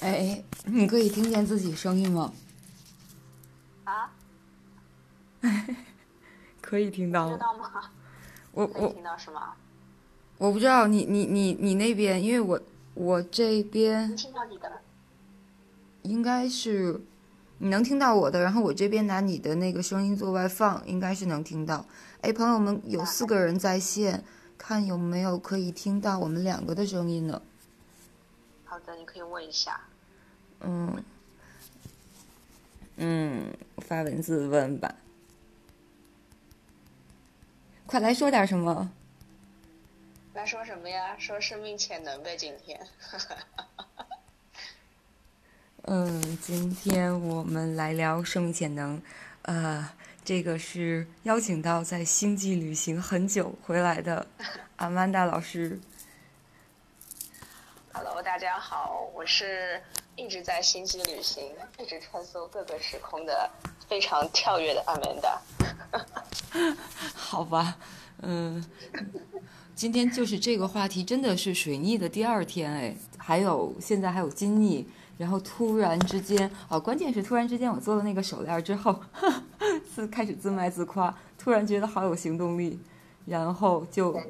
哎，你可以听见自己声音吗？啊？可以听到吗？我我听到是吗？我不知道你你你你那边，因为我我这边能听到你的。应该是你能听到我的，然后我这边拿你的那个声音做外放，应该是能听到。哎，朋友们，有四个人在线，看有没有可以听到我们两个的声音呢？好的，你可以问一下。嗯嗯，发文字问吧。快来说点什么？来说什么呀？说生命潜能呗，今天。嗯，今天我们来聊生命潜能。呃，这个是邀请到在星际旅行很久回来的阿曼达老师。Hello，大家好，我是一直在星际旅行，一直穿梭各个时空的非常跳跃的 Amanda。好吧，嗯，今天就是这个话题，真的是水逆的第二天哎，还有现在还有金逆，然后突然之间啊，关键是突然之间我做了那个手链之后，自开始自卖自夸，突然觉得好有行动力，然后就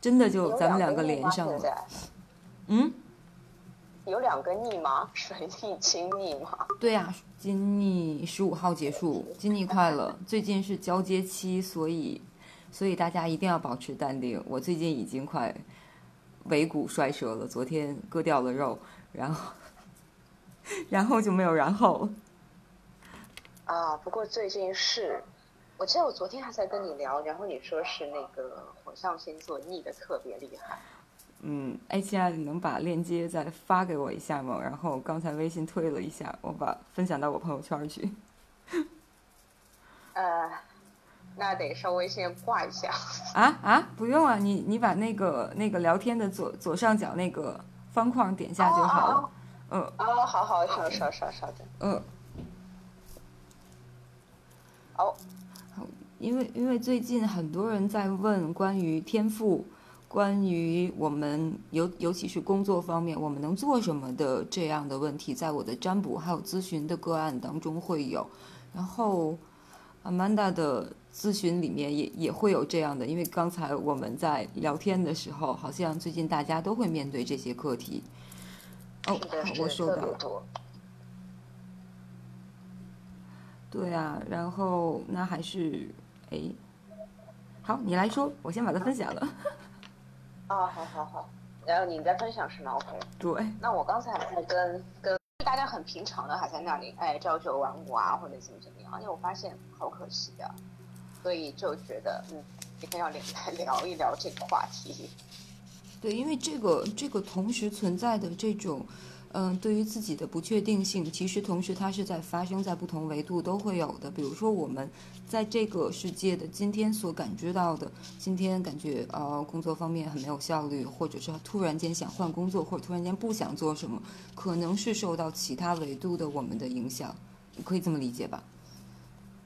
真的就咱们两个连上了，嗯，有两个逆吗？水逆、金逆吗？对呀、金逆十五号结束，金逆快乐，最近是交接期，所以所以大家一定要保持淡定。我最近已经快尾骨摔折了，昨天割掉了肉，然后 然后就没有然后了。啊，不过最近是，我记得我昨天还在跟你聊，然后你说是那个火象星座逆的特别厉害。嗯，哎，亲爱的，你能把链接再发给我一下吗？然后刚才微信推了一下，我把分享到我朋友圈去。呃，那得稍微先挂一下。啊啊，不用啊，你你把那个那个聊天的左左上角那个方框点下就好了。嗯哦，好好，稍稍稍稍等。嗯。哦，因为因为最近很多人在问关于天赋，关于我们尤尤其是工作方面我们能做什么的这样的问题，在我的占卜还有咨询的个案当中会有，然后 Amanda 的咨询里面也也会有这样的，因为刚才我们在聊天的时候，好像最近大家都会面对这些课题。哦我收到了。对啊，然后那还是哎，好，你来说，我先把它分享了。啊，好好好。然后你在分享是吗？OK。对，那我刚才还在跟跟大家很平常的还在那里哎朝九晚五啊，或者怎么怎么样，因为我发现好可惜啊，所以就觉得嗯，今天要来来 聊一聊这个话题。对，因为这个这个同时存在的这种，嗯、对于自己的不确定性，其实同时它是在发生在不同维度都会有的。比如说我们在这个世界的今天所感知到的，今天感觉呃工作方面很没有效率，或者是突然间想换工作，或者突然间不想做什么，可能是受到其他维度的我们的影响，你可以这么理解吧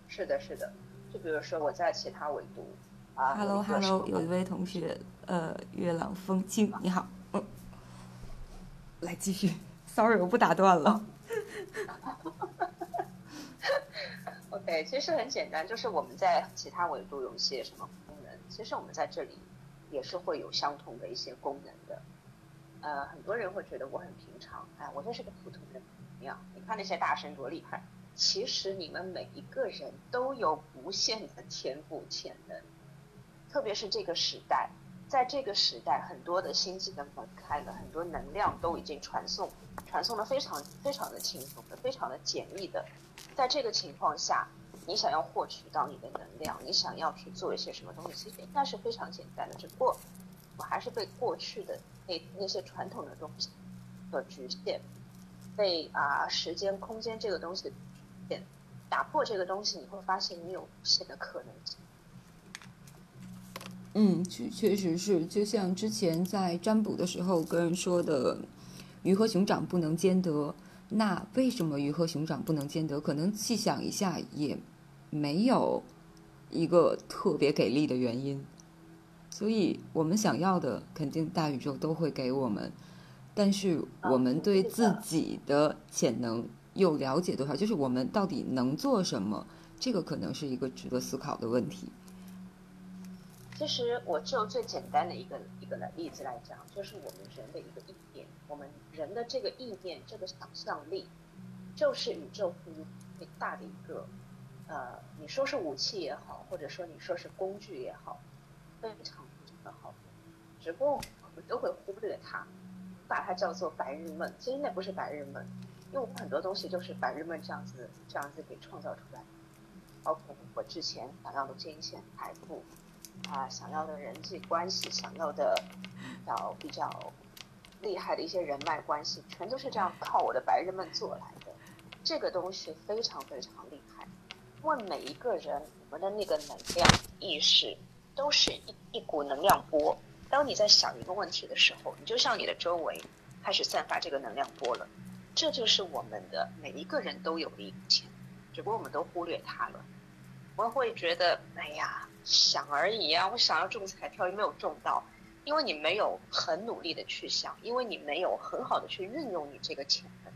是的，是的。就比如说我在其他维度啊？Hello 努力做什 Hello，有一位同学，呃，月朗风清，你好，嗯，来继续，Sorry，我不打断了。OK，其实很简单，就是我们在其他维度有一些什么功能，其实我们在这里也是会有相同的一些功能的。呃，很多人会觉得我很平常，哎，我就是个普通人，怎么样？你看那些大神多厉害。其实你们每一个人都有无限的天赋潜能，特别是这个时代，在这个时代，很多的星际的门开了，很多能量都已经传送，传送的非常非常的轻松的，非常的简易的。在这个情况下，你想要获取到你的能量，你想要去做一些什么东西，其实应该是非常简单的。只不过我还是被过去的那那些传统的东西所局限，被啊时间、空间这个东西局限，打破这个东西，你会发现你有无限的可能性。嗯，确确实是，就像之前在占卜的时候跟人说的，鱼和熊掌不能兼得。那为什么鱼和熊掌不能兼得？可能细想一下，也没有一个特别给力的原因。所以我们想要的，肯定大宇宙都会给我们。但是我们对自己的潜能又了解多少？就是我们到底能做什么？这个可能是一个值得思考的问题。其实我就最简单的一个一个例子来讲，就是我们人的一个意念，我们人的这个意念，这个想象力，就是宇宙赋予最大的一个，呃，你说是武器也好，或者说你说是工具也好，非常非常的好，只不过我们都会忽略它，把它叫做白日梦。其实那不是白日梦，因为我们很多东西就是白日梦这样子这样子给创造出来，包括我之前想要的金钱财富。啊，想要的人际关系，想要的比较比较厉害的一些人脉关系，全都是这样靠我的白日梦做来的。这个东西非常非常厉害，问每一个人我们的那个能量意识都是一一股能量波。当你在想一个问题的时候，你就像你的周围开始散发这个能量波了。这就是我们的每一个人都有的一个钱，只不过我们都忽略它了。我们会觉得，哎呀。想而已啊！我想要中彩票又没有中到，因为你没有很努力的去想，因为你没有很好的去运用你这个潜能，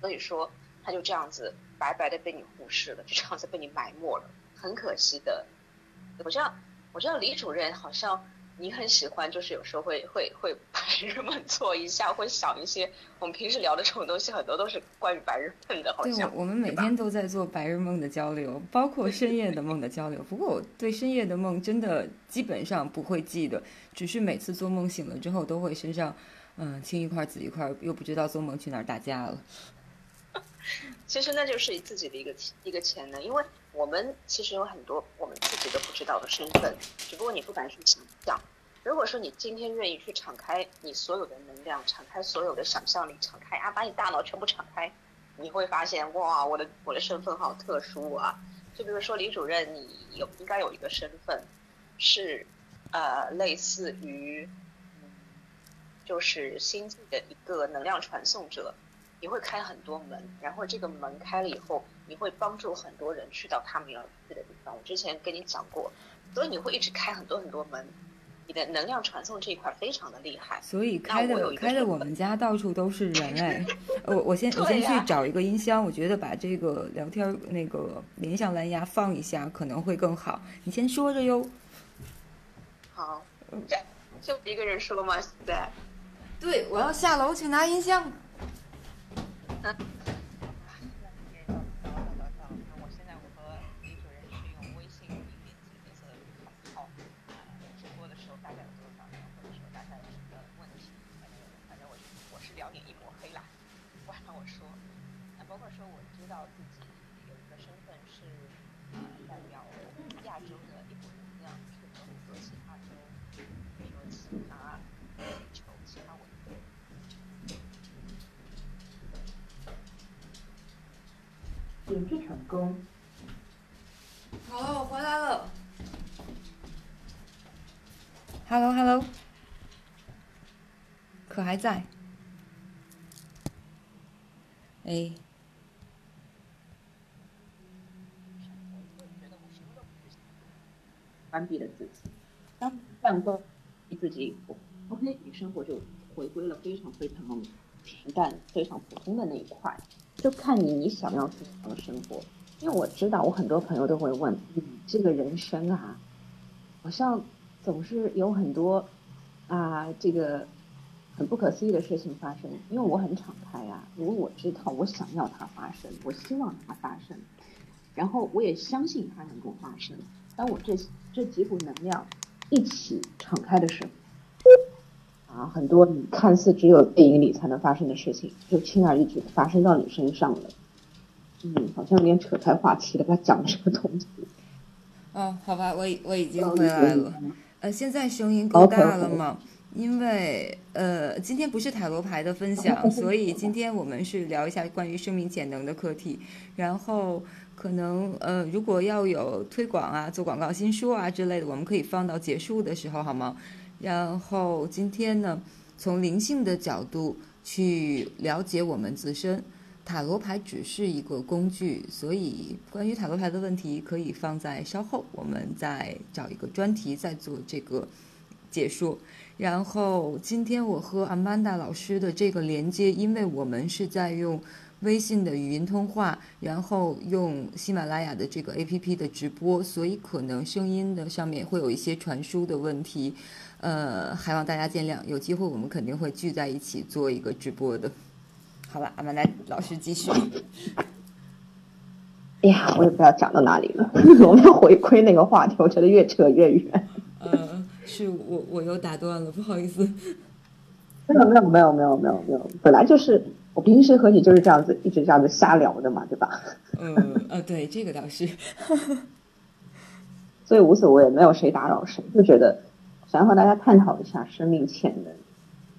所以说他就这样子白白的被你忽视了，就这样子被你埋没了，很可惜的。我知道，我知道李主任好像。你很喜欢，就是有时候会会会白日梦做一下，会想一些我们平时聊的这种东西，很多都是关于白日梦的，好像。对，我们每天都在做白日梦的交流，包括深夜的梦的交流。不过我对深夜的梦真的基本上不会记得，只是每次做梦醒了之后，都会身上嗯青一块紫一块，又不知道做梦去哪儿打架了。其实那就是自己的一个一个潜能，因为我们其实有很多我们自己都不知道的身份，只不过你不敢去想象。如果说你今天愿意去敞开你所有的能量，敞开所有的想象力，敞开啊，把你大脑全部敞开，你会发现哇，我的我的身份好特殊啊！就比如说李主任，你有应该有一个身份，是呃类似于嗯，就是星际的一个能量传送者。你会开很多门，然后这个门开了以后，你会帮助很多人去到他们要去的地方。我之前跟你讲过，所以你会一直开很多很多门，你的能量传送这一块非常的厉害。所以开的开的我们家到处都是人哎，我 我先我先去找一个音箱，我觉得把这个聊天那个联想蓝牙放一下可能会更好。你先说着哟。好，就一个人说吗？现在？对，我要下楼去拿音箱。嗯。点击成功。好了，我回来了。Hello，Hello，可还在？哎。关闭了自己，当办公自己以后，OK，你生活就回归了非常非常平淡、非常普通的那一块。就看你你想要怎样的生活，因为我知道我很多朋友都会问，你这个人生啊，好像总是有很多啊这个很不可思议的事情发生。因为我很敞开啊，如果我知道我想要它发生，我希望它发生，然后我也相信它能够发生。当我这这几股能量一起敞开的时候。啊，很多你看似只有电影里才能发生的事情，就轻而易举的发生到你身上了。嗯，好像有点扯开话题了，他讲什么东西？哦，好吧，我已我已经回来了。呃，现在声音够大了吗？因为呃，今天不是塔罗牌的分享，所以今天我们是聊一下关于生命潜能的课题。然后可能呃，如果要有推广啊、做广告、新书啊之类的，我们可以放到结束的时候，好吗？然后今天呢，从灵性的角度去了解我们自身，塔罗牌只是一个工具，所以关于塔罗牌的问题可以放在稍后，我们再找一个专题再做这个解说。然后今天我和阿曼达老师的这个连接，因为我们是在用微信的语音通话，然后用喜马拉雅的这个 APP 的直播，所以可能声音的上面会有一些传输的问题，呃，还望大家见谅。有机会我们肯定会聚在一起做一个直播的。好了，阿曼达老师继续。哎呀，我也不知道讲到哪里了。我们回归那个话题，我觉得越扯越远。呃，是我我又打断了，不好意思。没有没有没有没有没有没有，本来就是我平时和你就是这样子一直这样子瞎聊的嘛，对吧？嗯呃，对，这个倒是。所以无所谓，没有谁打扰谁，就觉得想要和大家探讨一下生命潜能。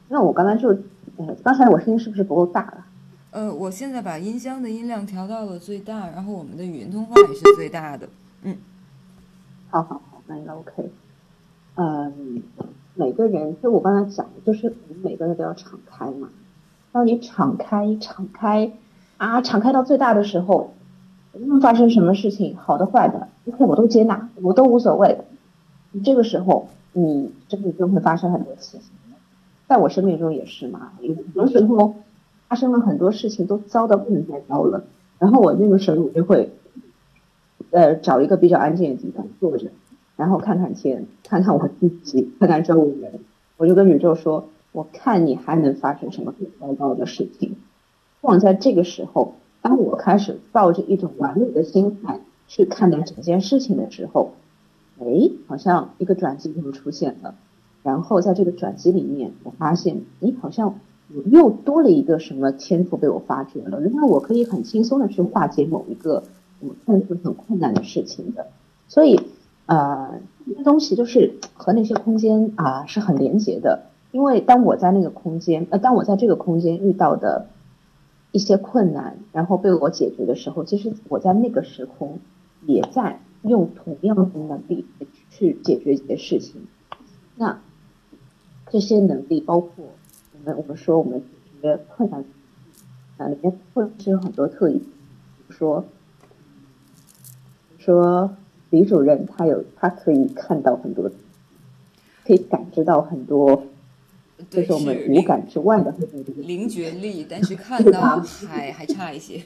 那我刚才就，呃，刚才我声音是不是不够大了？呃，我现在把音箱的音量调到了最大，然后我们的语音通话也是最大的。嗯，好好好，那应该 OK。嗯，每个人就我刚才讲的，就是我们每个人都要敞开嘛。当你敞开、敞开啊，敞开到最大的时候，无论发生什么事情，好的、坏的，OK，我都接纳，我都无所谓。这个时候，你真的就会发生很多事情。在我生命中也是嘛，有的时候。发生了很多事情，都糟到不能再糟了。然后我那个时候我就会，呃，找一个比较安静的地方坐着，然后看看天，看看我自己，看看周围人。我就跟宇宙说：“我看你还能发生什么更糟糕的事情。”往在这个时候，当我开始抱着一种完美的心态去看待整件事情的时候，哎，好像一个转机就出现了。然后在这个转机里面，我发现，你好像。又多了一个什么天赋被我发掘了？原来我可以很轻松的去化解某一个我看似很困难的事情的。所以，呃，这些东西就是和那些空间啊是很连接的。因为当我在那个空间，呃，当我在这个空间遇到的一些困难，然后被我解决的时候，其实我在那个时空也在用同样的能力去解决一些事情。那这些能力包括。我们我们说我们解决困难，啊，里面或者是有很多特异，比如说，说李主任他有他可以看到很多，可以感知到很多，就是我们五感之外的灵觉力，但是看到还还差一些。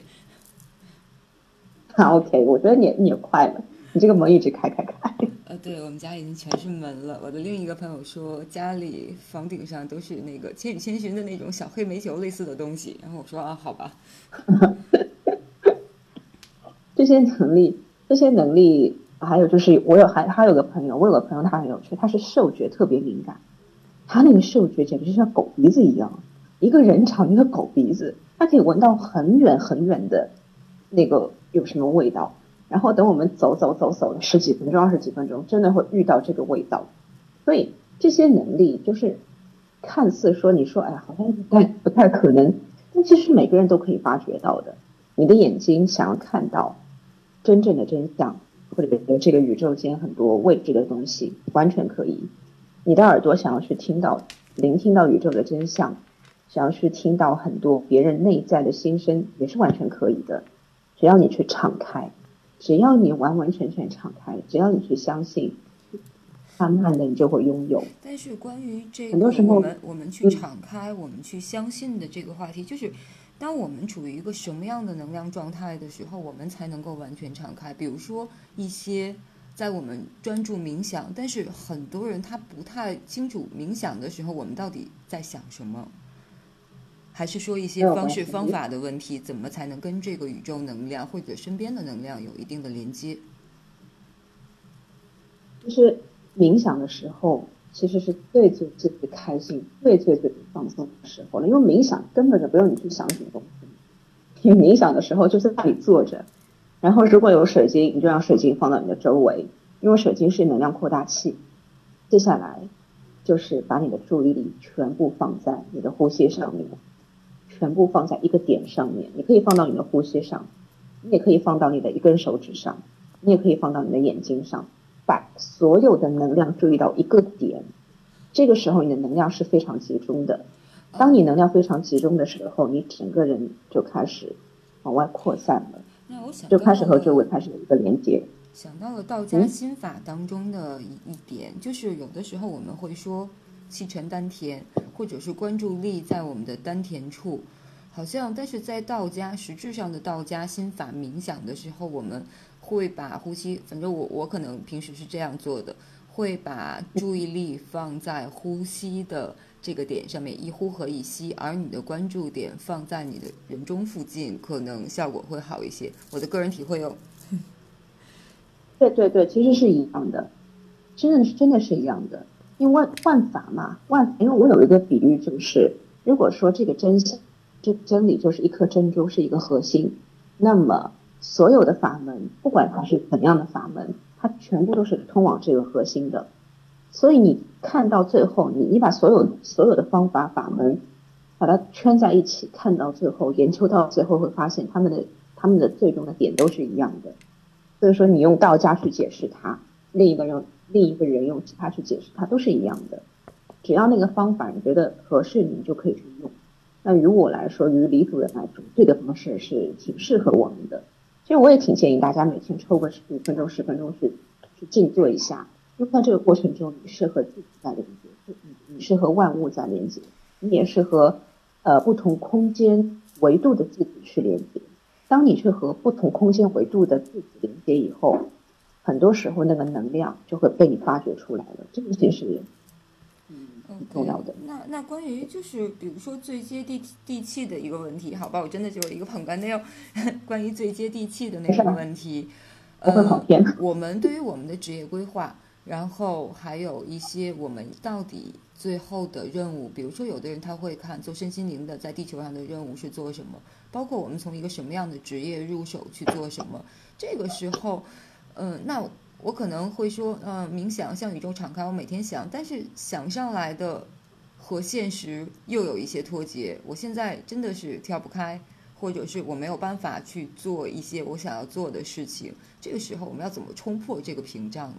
啊，OK，我觉得你你也快了，你这个门一直开开开。呃，对我们家已经全是门了。我的另一个朋友说，家里房顶上都是那个《千与千寻》的那种小黑煤球类似的东西。然后我说啊，好吧。这些能力，这些能力，还有就是我有还还有个朋友，我有个朋友他很有趣，他是嗅觉特别敏感，他那个嗅觉简直就像狗鼻子一样，一个人长一个狗鼻子，他可以闻到很远很远的那个有什么味道。然后等我们走走走走了十几分钟、二十几分钟，真的会遇到这个味道。所以这些能力就是看似说你说哎，好像不太不太可能，但其实每个人都可以发掘到的。你的眼睛想要看到真正的真相，或者这个宇宙间很多未知的东西，完全可以。你的耳朵想要去听到、聆听到宇宙的真相，想要去听到很多别人内在的心声，也是完全可以的。只要你去敞开。只要你完完全全敞开，只要你去相信，慢慢的你就会拥有。但是关于这个，我们我们去敞开，我们去相信的这个话题，就是当我们处于一个什么样的能量状态的时候，我们才能够完全敞开。比如说一些在我们专注冥想，但是很多人他不太清楚冥想的时候，我们到底在想什么。还是说一些方式方法的问题，怎么才能跟这个宇宙能量或者身边的能量有一定的连接？就是冥想的时候，其实是最最最最开心、最最最放松的时候了。因为冥想根本就不用你去想什么东西，你冥想的时候就在那里坐着，然后如果有水晶，你就让水晶放到你的周围，因为水晶是能量扩大器。接下来就是把你的注意力全部放在你的呼吸上面。全部放在一个点上面，你可以放到你的呼吸上，你也可以放到你的一根手指上，你也可以放到你的眼睛上，把所有的能量注意到一个点。这个时候你的能量是非常集中的。当你能量非常集中的时候，你整个人就开始往外扩散了，就开始和周围开始有一个连接。想到了道家心法当中的一一点，就是有的时候我们会说气沉丹田，或者是关注力在我们的丹田处，好像但是在道家实质上的道家心法冥想的时候，我们会把呼吸，反正我我可能平时是这样做的，会把注意力放在呼吸的这个点上面，一呼和一吸，而你的关注点放在你的人中附近，可能效果会好一些。我的个人体会哦。对对对，其实是一样的，真的是真的是一样的。因为万法嘛，万因为我有一个比喻，就是如果说这个真相，这真理就是一颗珍珠，是一个核心，那么所有的法门，不管它是怎样的法门，它全部都是通往这个核心的。所以你看到最后，你你把所有所有的方法法门，把它圈在一起，看到最后，研究到最后，会发现他们的他们的最终的点都是一样的。所以说，你用道家去解释它，另一个人另一个人用其他去解释它，都是一样的。只要那个方法你觉得合适，你就可以去用。那于我来说，于李主任来说，这个方式是挺适合我们的。其实我也挺建议大家每天抽个五分钟、十分钟去去静坐一下，因为在这个过程中，你是和自己在连接，你你是和万物在连接，你也是和呃不同空间维度的自己去连接。当你去和不同空间维度的自己连接以后，很多时候那个能量就会被你发掘出来了。这个其实，嗯，很重要的。那那关于就是比如说最接地地气的一个问题，好吧，我真的就是一个捧哏的哟。关于最接地气的那个问题，呃，我们对于我们的职业规划，然后还有一些我们到底最后的任务，比如说有的人他会看做身心灵的，在地球上的任务是做什么。包括我们从一个什么样的职业入手去做什么，这个时候，嗯，那我可能会说，嗯，冥想向宇宙敞开，我每天想，但是想上来的和现实又有一些脱节，我现在真的是跳不开，或者是我没有办法去做一些我想要做的事情，这个时候我们要怎么冲破这个屏障呢？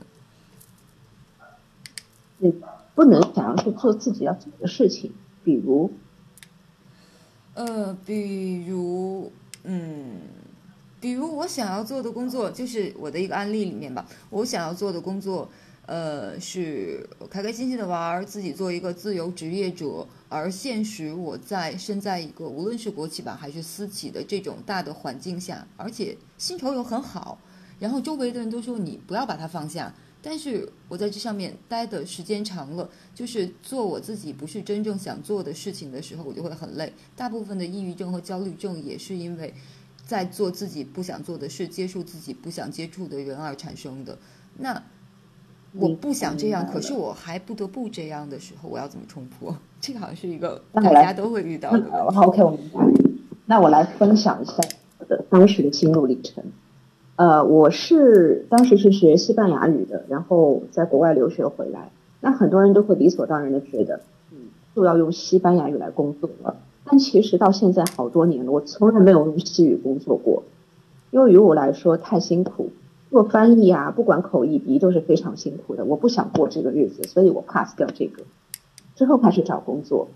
你不能想要去做自己要做的事情，比如。呃，比如，嗯，比如我想要做的工作，就是我的一个案例里面吧。我想要做的工作，呃，是开开心心的玩，自己做一个自由职业者。而现实，我在身在一个无论是国企吧还是私企的这种大的环境下，而且薪酬又很好，然后周围的人都说你不要把它放下。但是我在这上面待的时间长了，就是做我自己不是真正想做的事情的时候，我就会很累。大部分的抑郁症和焦虑症也是因为在做自己不想做的事，接触自己不想接触的人而产生的。那我不想这样，可是我还不得不这样的时候，我要怎么冲破？这个好像是一个大家都会遇到的。好，OK，我明白。那我来分享一下我的当时的心路历程。呃，我是当时是学西班牙语的，然后在国外留学回来。那很多人都会理所当然的觉得，嗯，就要用西班牙语来工作了。但其实到现在好多年了，我从来没有用西语工作过，因为于我来说太辛苦，做翻译啊，不管口译笔都是非常辛苦的，我不想过这个日子，所以我 pass 掉这个。之后开始找工作，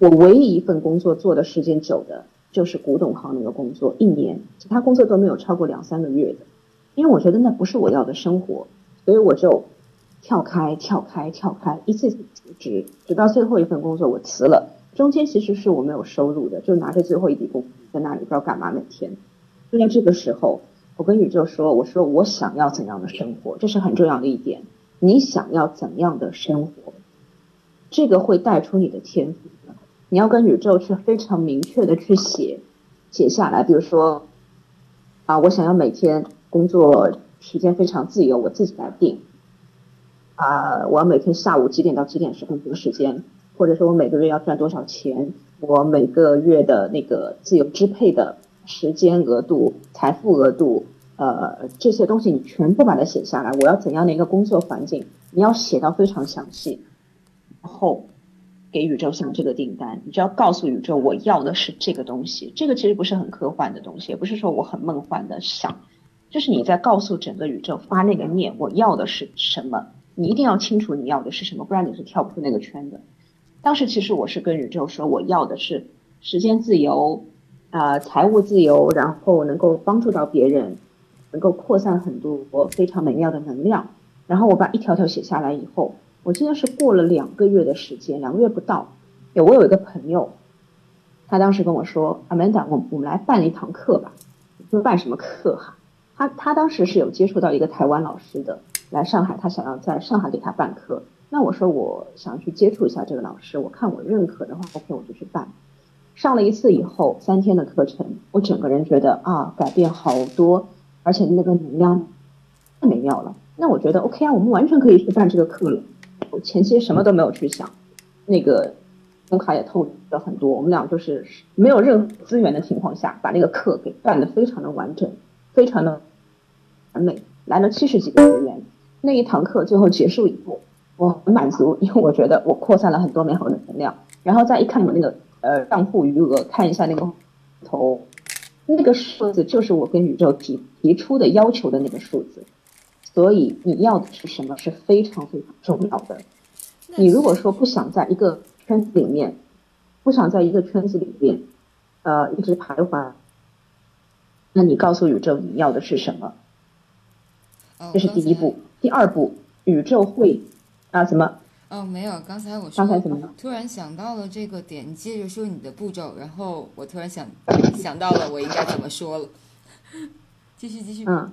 我唯一一份工作做的时间久的。就是古董行那个工作，一年其他工作都没有超过两三个月的，因为我觉得那不是我要的生活，所以我就跳开、跳开、跳开，一次次辞职，直到最后一份工作我辞了。中间其实是我没有收入的，就拿着最后一笔工资在那里不知道干嘛，每天。就在这个时候，我跟宇宙说：“我说我想要怎样的生活，这是很重要的一点。你想要怎样的生活，这个会带出你的天赋。”你要跟宇宙去非常明确的去写写下来，比如说啊，我想要每天工作时间非常自由，我自己来定啊，我要每天下午几点到几点是工作时间，或者说我每个月要赚多少钱，我每个月的那个自由支配的时间额度、财富额度，呃，这些东西你全部把它写下来。我要怎样的一个工作环境，你要写到非常详细，然后。给宇宙下这个订单，你就要告诉宇宙，我要的是这个东西。这个其实不是很科幻的东西，也不是说我很梦幻的想，就是你在告诉整个宇宙发那个念，我要的是什么？你一定要清楚你要的是什么，不然你是跳不出那个圈的。当时其实我是跟宇宙说，我要的是时间自由，啊，财务自由，然后能够帮助到别人，能够扩散很多我非常美妙的能量。然后我把一条条写下来以后，我记得是过了两个月的时间，两个月不到，有我有一个朋友，他当时跟我说：“Amanda，我我们来办一堂课吧。”说办什么课哈？他他当时是有接触到一个台湾老师的，来上海，他想要在上海给他办课。那我说我想去接触一下这个老师，我看我认可的话，OK，我就去办。上了一次以后，三天的课程，我整个人觉得啊，改变好多，而且那个能量太美妙了。那我觉得 OK 啊，我们完全可以去办这个课了。我前期什么都没有去想，那个工卡也透了很多，我们俩就是没有任何资源的情况下，把那个课给办得非常的完整，非常的完美。来了七十几个学员，那一堂课最后结束以后，我很满足，因为我觉得我扩散了很多美好的能量。然后再一看我那个呃账户余额，看一下那个头，那个数字就是我跟宇宙提提出的要求的那个数字。所以你要的是什么是非常非常重要的。你如果说不想在一个圈子里面，不想在一个圈子里面，呃，一直徘徊，那你告诉宇宙你要的是什么？这是第一步。第二步，宇宙会啊什么？哦，没有，刚才我说刚才怎么了？突然想到了这个点，你接着说你的步骤，然后我突然想想到了我应该怎么说了。继续继续。嗯。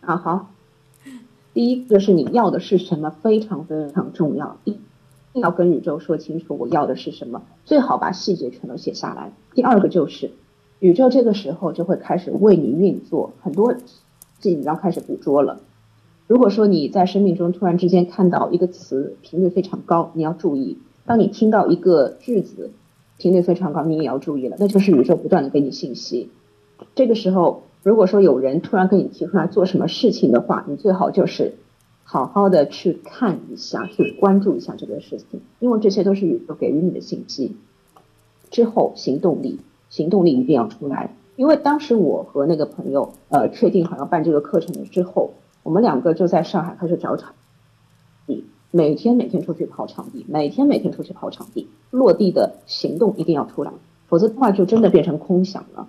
啊好，第一个是你要的是什么，非常非常重要，一定要跟宇宙说清楚我要的是什么，最好把细节全都写下来。第二个就是，宇宙这个时候就会开始为你运作，很多信你要开始捕捉了。如果说你在生命中突然之间看到一个词频率非常高，你要注意；当你听到一个句子频率非常高，你也要注意了，那就是宇宙不断的给你信息。这个时候。如果说有人突然跟你提出来做什么事情的话，你最好就是好好的去看一下，去关注一下这个事情，因为这些都是宇宙给予你的信息。之后行动力，行动力一定要出来。因为当时我和那个朋友呃确定好要办这个课程了之后，我们两个就在上海开始找场地，每天每天出去跑场地，每天每天出去跑场地，落地的行动一定要出来，否则的话就真的变成空想了。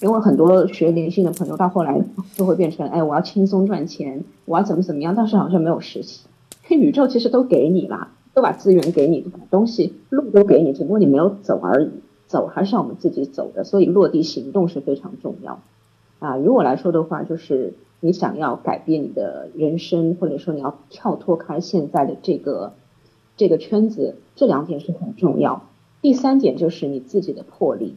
因为很多学灵性的朋友到后来就会变成，哎，我要轻松赚钱，我要怎么怎么样，但是好像没有实现。宇宙其实都给你了，都把资源给你，把东西路都给你，只不过你没有走而已。走还是要我们自己走的，所以落地行动是非常重要。啊，如果来说的话，就是你想要改变你的人生，或者说你要跳脱开现在的这个这个圈子，这两点是很重要。第三点就是你自己的魄力。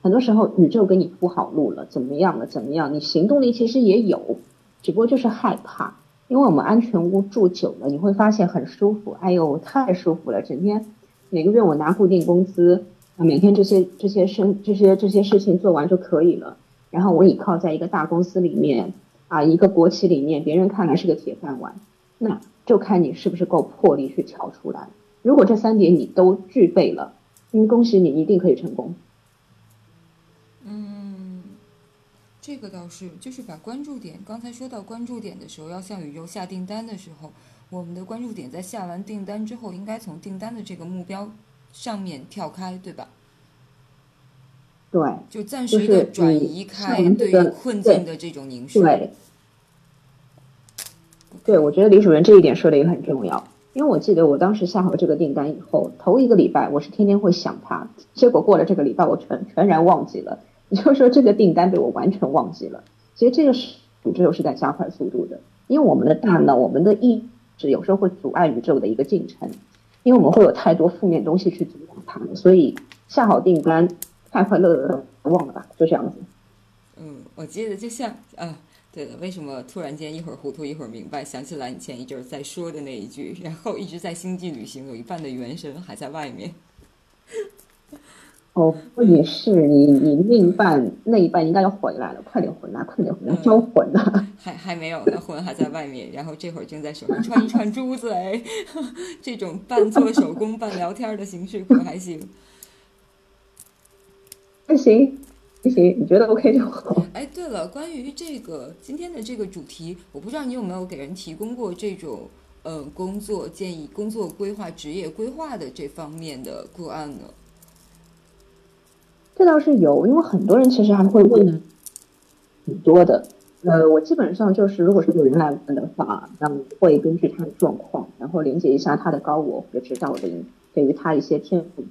很多时候，宇宙给你铺好路了，怎么样了？怎么样？你行动力其实也有，只不过就是害怕，因为我们安全屋住久了，你会发现很舒服。哎呦，太舒服了！整天每个月我拿固定工资，每天这些这些生这些这些事情做完就可以了。然后我倚靠在一个大公司里面啊，一个国企里面，别人看来是个铁饭碗，那就看你是不是够魄力去跳出来。如果这三点你都具备了，嗯，恭喜你，一定可以成功。嗯，这个倒是，就是把关注点，刚才说到关注点的时候，要向宇宙下订单的时候，我们的关注点在下完订单之后，应该从订单的这个目标上面跳开，对吧？对，就暂时的转移开对于困境的这种凝视。对，对，我觉得李主任这一点说的也很重要。因为我记得我当时下好这个订单以后，头一个礼拜我是天天会想他，结果过了这个礼拜我全全然忘记了。也就是说，这个订单被我完全忘记了。其实这个是宇宙是在加快速度的，因为我们的大脑、我们的意志有时候会阻碍宇宙的一个进程，因为我们会有太多负面东西去阻挡它，所以下好订单，快快乐乐忘了吧，就这样子。嗯，我记得就像啊，对了，为什么突然间一会儿糊涂一会儿明白？想起来你前一阵在说的那一句，然后一直在星际旅行，有一半的原神还在外面。哦，也是你，你另一半那一半应该要回来了，快点回来，快点回来，招魂呢？还还没有，那魂还在外面，然后这会儿正在手上串一串珠子哎，这种半做手工半聊天的形式可还行？还行，不行，你觉得 OK 就好。哎，对了，关于这个今天的这个主题，我不知道你有没有给人提供过这种呃工作建议、工作规划、职业规划的这方面的个案呢？这倒是有，因为很多人其实还会问很多的，呃，我基本上就是，如果是有人来问的话，那么会根据他的状况，然后连接一下他的高我或者指导灵，给予他一些天赋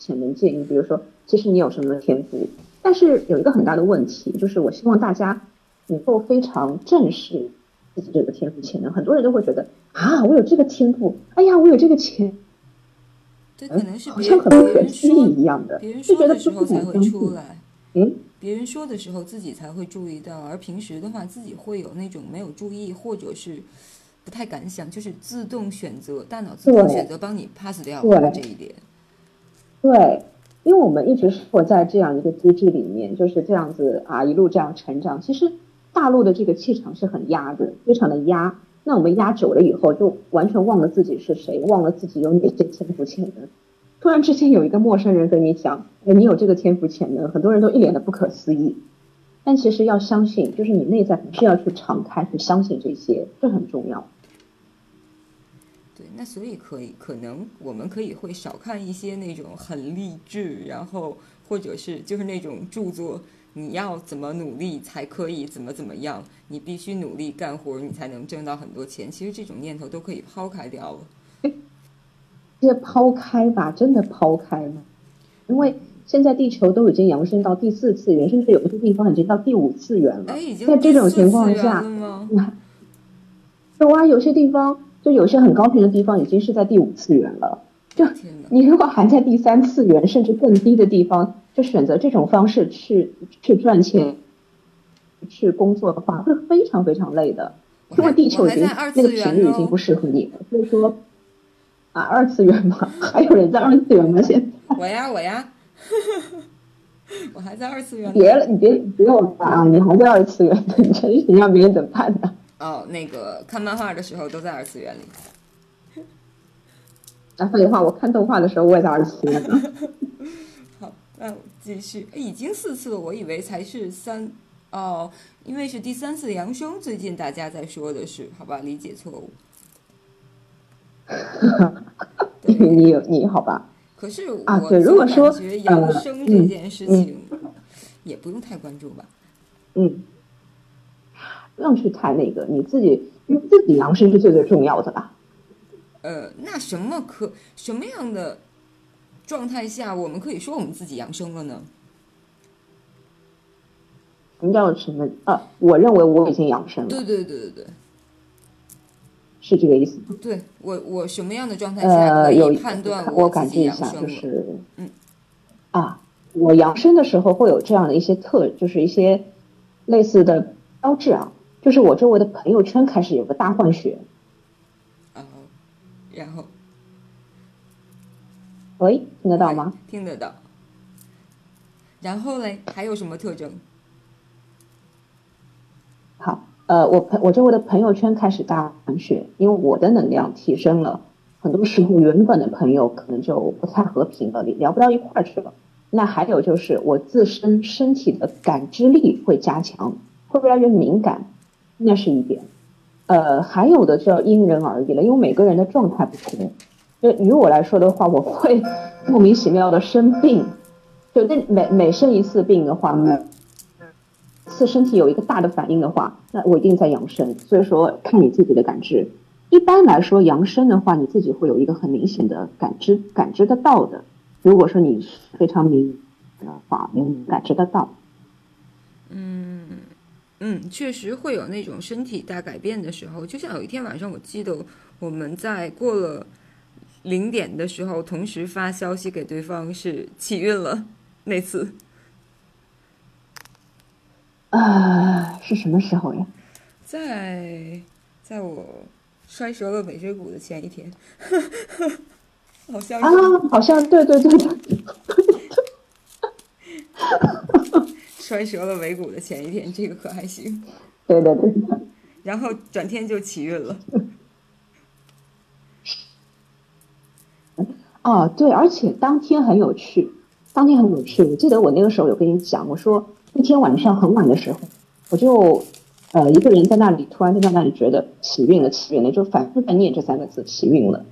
潜能建议。比如说，其实你有什么天赋？但是有一个很大的问题，就是我希望大家能够非常正视自己这个天赋潜能。很多人都会觉得啊，我有这个天赋，哎呀，我有这个潜，这可能是好像很不可思议一样的，就觉得之后才会出来。嗯。别人说的时候，自己才会注意到；而平时的话，自己会有那种没有注意，或者是不太敢想，就是自动选择，大脑自动选择帮你 pass 掉这一点。对，因为我们一直活在这样一个机制里面，就是这样子啊，一路这样成长。其实大陆的这个气场是很压的，非常的压。那我们压久了以后，就完全忘了自己是谁，忘了自己有哪些天赋潜能。突然之间有一个陌生人跟你讲，哎，你有这个天赋潜能，很多人都一脸的不可思议。但其实要相信，就是你内在还是要去敞开，去相信这些，这很重要。对，那所以可以，可能我们可以会少看一些那种很励志，然后或者是就是那种著作，你要怎么努力才可以怎么怎么样，你必须努力干活，你才能挣到很多钱。其实这种念头都可以抛开掉了。这抛开吧，真的抛开吗？因为现在地球都已经扬升到第四次元，甚至有些地方已经到第五次元了。在这种情况下，有啊，有些地方就有些很高频的地方已经是在第五次元了。就你如果还在第三次元甚至更低的地方，就选择这种方式去去赚钱、去工作的话，会非常非常累的。因为地球已经那个频率已经不适合你了，所以说。啊，二次元吗？还有人在二次元吗？现在 我呀，我呀，我还在二次元。别了，你别别我了啊！你还在二次元，你真是让别人怎么办呢？哦，那个看漫画的时候都在二次元里。啊，废话，我看动画的时候我也在二次元。好，那继续。已经四次了，我以为才是三哦，因为是第三次扬升。最近大家在说的是，好吧，理解错误。你有你好吧？可是啊，对，如果说养生这件事情，也不用太关注吧？嗯，不用去太那个，你自己自己养生是最最重要的吧？呃，那什么可什么样的状态下，我们可以说我们自己养生了呢？什么叫什么？呃，我认为我已经养生了。对对对对对。是这个意思吗？对我，我什么样的状态下可以判断我感觉一下，就是嗯啊，我养生的时候会有这样的一些特，就是一些类似的标志啊，就是我周围的朋友圈开始有个大换血。哦，然后，喂，听得到吗？听得到。然后嘞，还有什么特征？好。呃，我朋我周围的朋友圈开始大换血，因为我的能量提升了，很多时候原本的朋友可能就不太和平了，聊不到一块儿去了。那还有就是我自身身体的感知力会加强，会越来越敏感，那是一点。呃，还有的就要因人而异了，因为每个人的状态不同。就于我来说的话，我会 莫名其妙的生病，就那每每生一次病的话。每次身体有一个大的反应的话，那我一定在养生。所以说，看你自己的感知。一般来说，养生的话，你自己会有一个很明显的感知，感知得到的。如果说你非常敏的话，能感知得到。嗯嗯，确实会有那种身体大改变的时候。就像有一天晚上，我记得我们在过了零点的时候，同时发消息给对方是起运了那次。啊，是什么时候呀？在，在我摔折了尾椎骨的前一天，好像啊，好像对对对对，摔折了尾骨的前一天，这个可还行？对对对，然后转天就起运了。哦，对，而且当天很有趣，当天很有趣。我记得我那个时候有跟你讲，我说。那天晚上很晚的时候，我就呃一个人在那里，突然就在那里觉得起运了，起运了，就反复在念这三个字，起运了。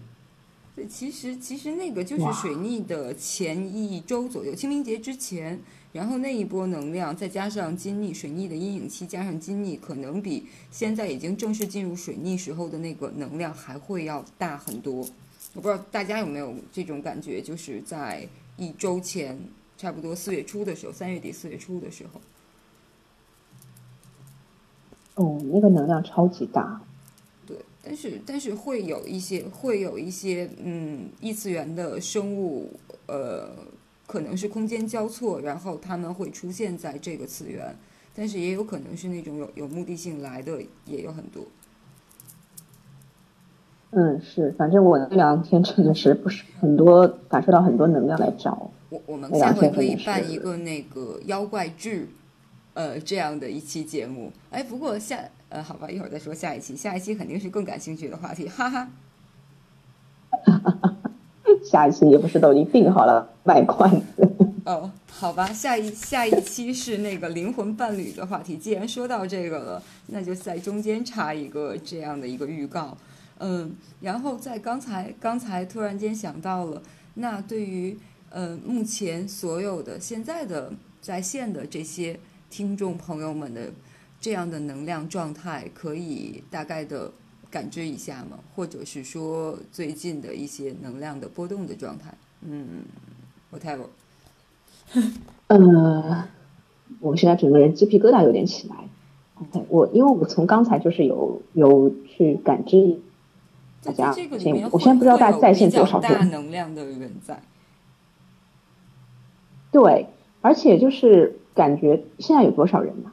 对，其实其实那个就是水逆的前一周左右，清明节之前，然后那一波能量再加上金逆水逆的阴影期，加上金逆，可能比现在已经正式进入水逆时候的那个能量还会要大很多。我不知道大家有没有这种感觉，就是在一周前，差不多四月初的时候，三月底四月初的时候。哦，那个能量超级大。对，但是但是会有一些会有一些嗯异次元的生物，呃，可能是空间交错，然后他们会出现在这个次元，但是也有可能是那种有有目的性来的，也有很多。嗯，是，反正我这两天真的是不是很多感受到很多能量来找我。我们下回可以办一个那个妖怪剧。呃，这样的一期节目，哎，不过下呃，好吧，一会儿再说下一期，下一期肯定是更感兴趣的话题，哈哈。下一期也不是都已经定好了卖关子。哦，好吧，下一下一期是那个灵魂伴侣的话题。既然说到这个了，那就在中间插一个这样的一个预告。嗯，然后在刚才刚才突然间想到了，那对于呃目前所有的现在的在线的这些。听众朋友们的这样的能量状态，可以大概的感知一下吗？或者是说最近的一些能量的波动的状态？嗯，whatever。呃，我现在整个人鸡皮疙瘩有点起来。OK，我因为我从刚才就是有有去感知大家，我现在不知道大家在线多少大能量的人在。对，而且就是。感觉现在有多少人呢？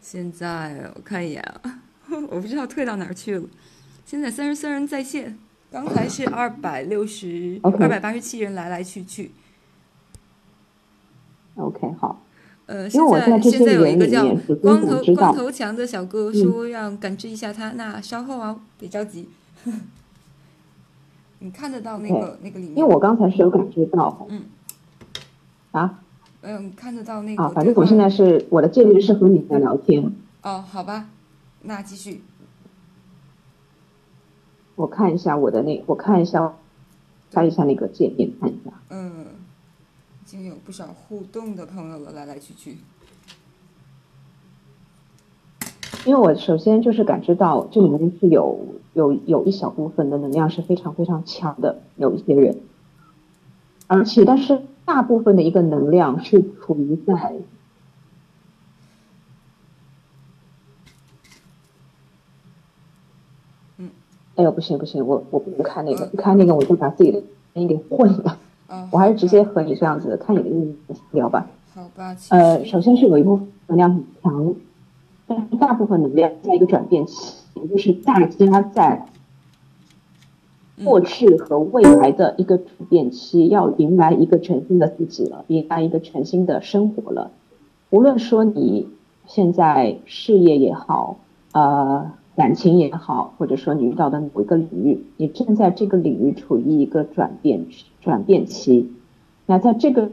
现在我看一眼啊，我不知道退到哪儿去了。现在三十三人在线，刚才是二百六十二百八十七人来来去去。OK，好。呃，现在现在有一个叫光头光头强的小哥说让感知一下他，那稍后啊，别着急。你看得到那个那个里面？因为我刚才是有感觉到，嗯，啊。嗯，看得到那个。啊，反正我现在是我的界面是和你在聊天。哦，好吧，那继续。我看一下我的那，我看一下，看一下那个界面，看一下。嗯，已经有不少互动的朋友了，来来去去。因为我首先就是感知到这里面是有有有一小部分的能量是非常非常强的，有一些人，而且但是。大部分的一个能量是处于在，哎呦不行不行，我我不能看那个，一看那个我就把自己的声音给混了。我还是直接和你这样子看你的音聊吧。好吧。呃，首先是有一部分能量很强，但是大部分能量在一个转变期，也就是大家在。过去和未来的一个转变期，要迎来一个全新的自己了，迎来一个全新的生活了。无论说你现在事业也好，呃，感情也好，或者说你遇到的某一个领域，你正在这个领域处于一个转变转变期。那在这个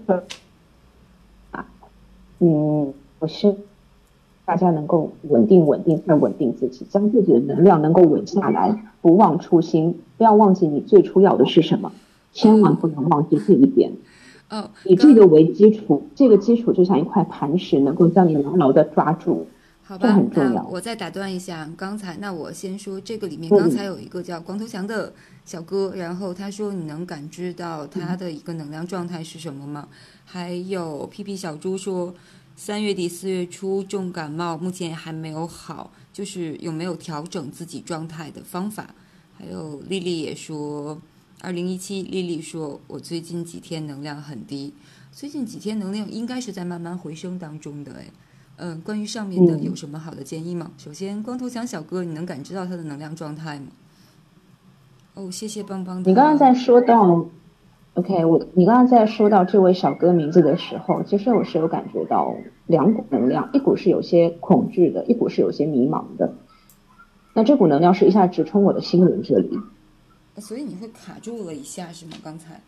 啊，嗯，我是。大家能够稳定、稳定再稳定自己，将自己的能量能够稳下来，不忘初心，不要忘记你最初要的是什么，千万不能忘记这一点。哦，以这个为基础，这个基础就像一块磐石，能够将你牢牢的抓住。好吧，那。我再打断一下，刚才那我先说这个里面，刚才有一个叫光头强的小哥，然后他说你能感知到他的一个能量状态是什么吗？还有屁屁小猪说。三月底四月初重感冒，目前还没有好，就是有没有调整自己状态的方法？还有丽丽也说，二零一七丽丽说，我最近几天能量很低，最近几天能量应该是在慢慢回升当中的哎，嗯，关于上面的有什么好的建议吗？首先，光头强小哥，你能感知到他的能量状态吗？哦，谢谢邦邦。你刚刚在说到。OK，我你刚刚在说到这位小哥名字的时候，其实我是有感觉到两股能量，一股是有些恐惧的，一股是有些迷茫的。那这股能量是一下直冲我的心轮这里，所以你会卡住了一下是吗？刚才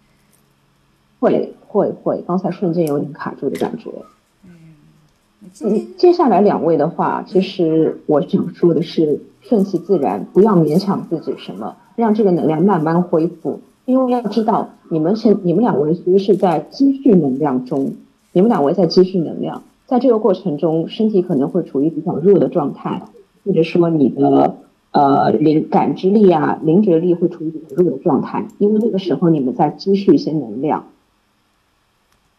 会会会，刚才瞬间有点卡住的感觉。嗯，接下来两位的话，其实我想说的是顺其自然，不要勉强自己什么，让这个能量慢慢恢复。因为要知道，你们现你们两个人其实是在积蓄能量中，你们两位在积蓄能量，在这个过程中，身体可能会处于比较弱的状态，或者说你的呃灵感知力啊、灵觉力会处于比较弱的状态，因为那个时候你们在积蓄一些能量，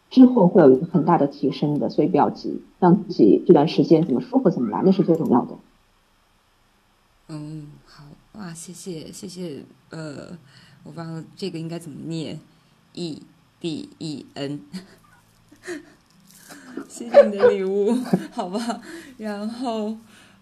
之后会有一个很大的提升的，所以不要急，让自己这段时间怎么舒服怎么来，那是最重要的。嗯，好哇，谢谢谢谢，呃，我忘了这个应该怎么念，e d e n。谢谢你的礼物，好吧。然后，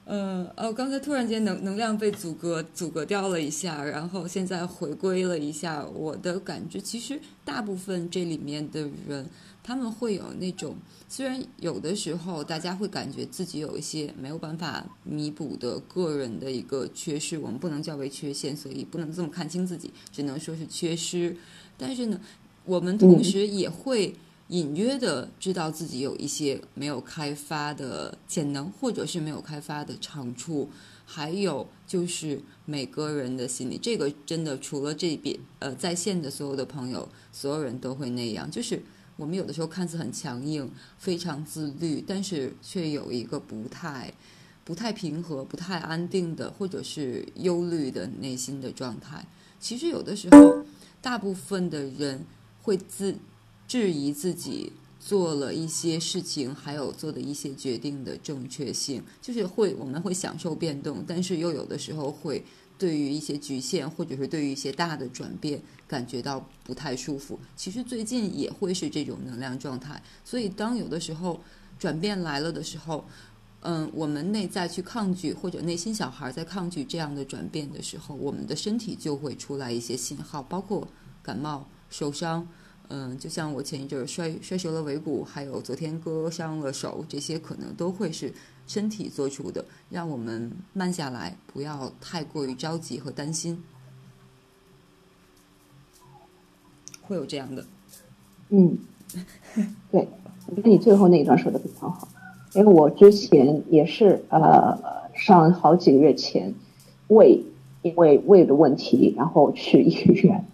嗯，哦，刚才突然间能能量被阻隔阻隔掉了一下，然后现在回归了一下。我的感觉，其实大部分这里面的人，他们会有那种，虽然有的时候大家会感觉自己有一些没有办法弥补的个人的一个缺失，我们不能叫为缺陷，所以不能这么看清自己，只能说是缺失。但是呢，我们同时也会。隐约的知道自己有一些没有开发的潜能，或者是没有开发的长处，还有就是每个人的心理，这个真的除了这边呃在线的所有的朋友，所有人都会那样。就是我们有的时候看似很强硬，非常自律，但是却有一个不太不太平和、不太安定的，或者是忧虑的内心的状态。其实有的时候，大部分的人会自。质疑自己做了一些事情，还有做的一些决定的正确性，就是会我们会享受变动，但是又有的时候会对于一些局限，或者是对于一些大的转变感觉到不太舒服。其实最近也会是这种能量状态，所以当有的时候转变来了的时候，嗯，我们内在去抗拒，或者内心小孩在抗拒这样的转变的时候，我们的身体就会出来一些信号，包括感冒、受伤。嗯，就像我前一阵摔摔折了尾骨，还有昨天割伤了手，这些可能都会是身体做出的，让我们慢下来，不要太过于着急和担心，会有这样的。嗯，对，我觉得你最后那一段说的非常好，因为我之前也是呃上好几个月前胃因为胃的问题，然后去医院。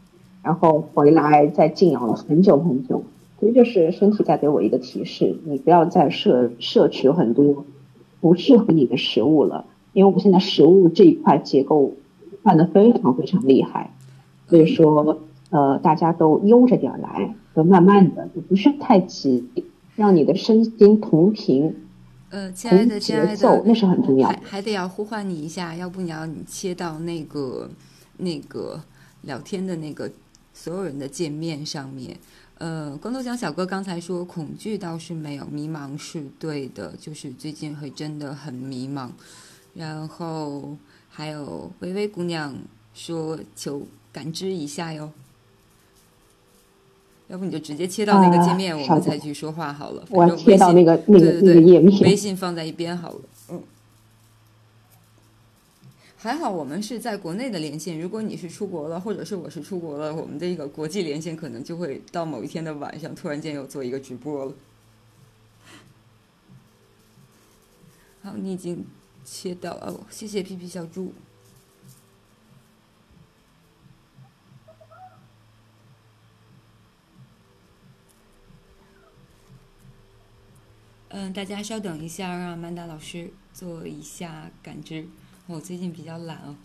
然后回来再静养了很久很久，所以就是身体在给我一个提示，你不要再摄摄取很多不适合你的食物了，因为我们现在食物这一块结构换的非常非常厉害，所以说呃大家都悠着点来，都慢慢的，就不是太急，让你的身心同频，呃，亲爱的亲爱的，那是很重要，还还得要呼唤你一下，要不你要你切到那个那个聊天的那个。所有人的界面上面，呃，光头强小哥刚才说恐惧倒是没有，迷茫是对的，就是最近会真的很迷茫。然后还有微微姑娘说求感知一下哟，要不你就直接切到那个界面，我们再去说话好了。我切到那个那个那个页面，微信放在一边好了。还好我们是在国内的连线，如果你是出国了，或者是我是出国了，我们的一个国际连线可能就会到某一天的晚上，突然间又做一个直播了。好，你已经切到哦，谢谢皮皮小猪。嗯，大家稍等一下，让曼达老师做一下感知。我最近比较懒哦。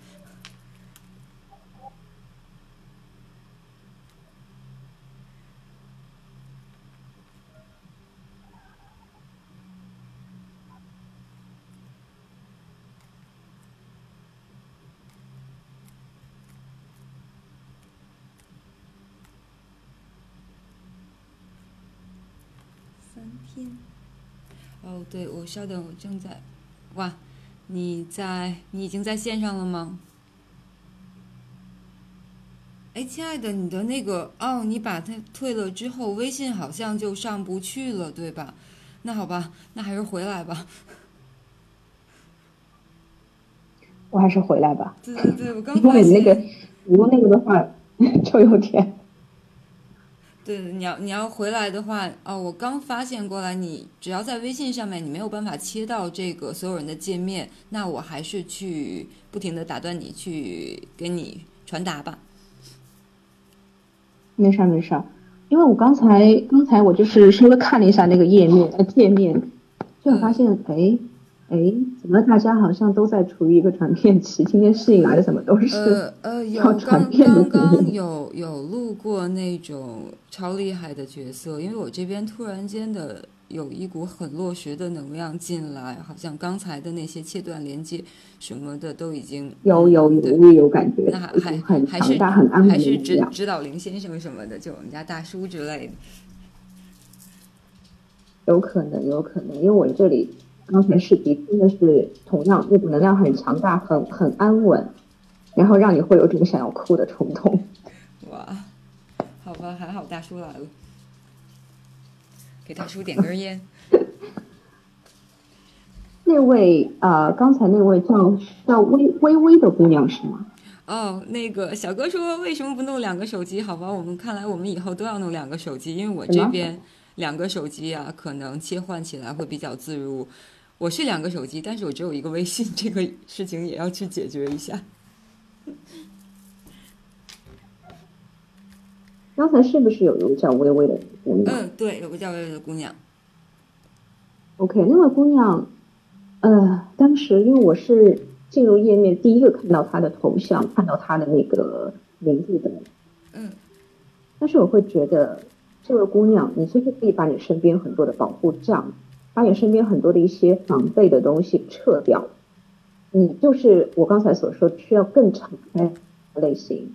三天。哦，对，我稍等，我正在，哇。你在？你已经在线上了吗？哎，亲爱的，你的那个哦，你把它退了之后，微信好像就上不去了，对吧？那好吧，那还是回来吧。我还是回来吧。对对对，我刚发现那个，如果那个的话，就有点。对，你要你要回来的话，哦，我刚发现过来，你只要在微信上面，你没有办法切到这个所有人的界面，那我还是去不停的打断你，去给你传达吧。没事儿没事儿，因为我刚才刚才我就是稍微看了一下那个页面呃界面，就发现哎哎，怎么大家好像都在处于一个转变期？今天适应来的怎么都是呃呃，有要刚转变的刚刚经历有有录过那种超厉害的角色，因为我这边突然间的有一股很落实的能量进来，好像刚才的那些切断连接什么的都已经有有有对我也有感觉，那还还很还是很安还是指。指导林先生什么的，就我们家大叔之类的。有可能，有可能，因为我这里刚才视频真的是同样那股能量很强大，很很安稳，然后让你会有种想要哭的冲动。哇，好吧，还好大叔来了，给大叔点根烟。那位呃，刚才那位叫叫微微微的姑娘是吗？哦，那个小哥说为什么不弄两个手机？好吧，我们看来我们以后都要弄两个手机，因为我这边两个手机啊，可能切换起来会比较自如。我是两个手机，但是我只有一个微信，这个事情也要去解决一下。刚才是不是有一个叫微微的姑娘？嗯，对，有个叫薇薇的姑娘。OK，那位姑娘，呃，当时因为我是进入页面第一个看到她的头像，看到她的那个名字的，嗯但是我会觉得，这位姑娘，你其实可以把你身边很多的保护障，把你身边很多的一些防备的东西撤掉，你就是我刚才所说需要更敞开的类型，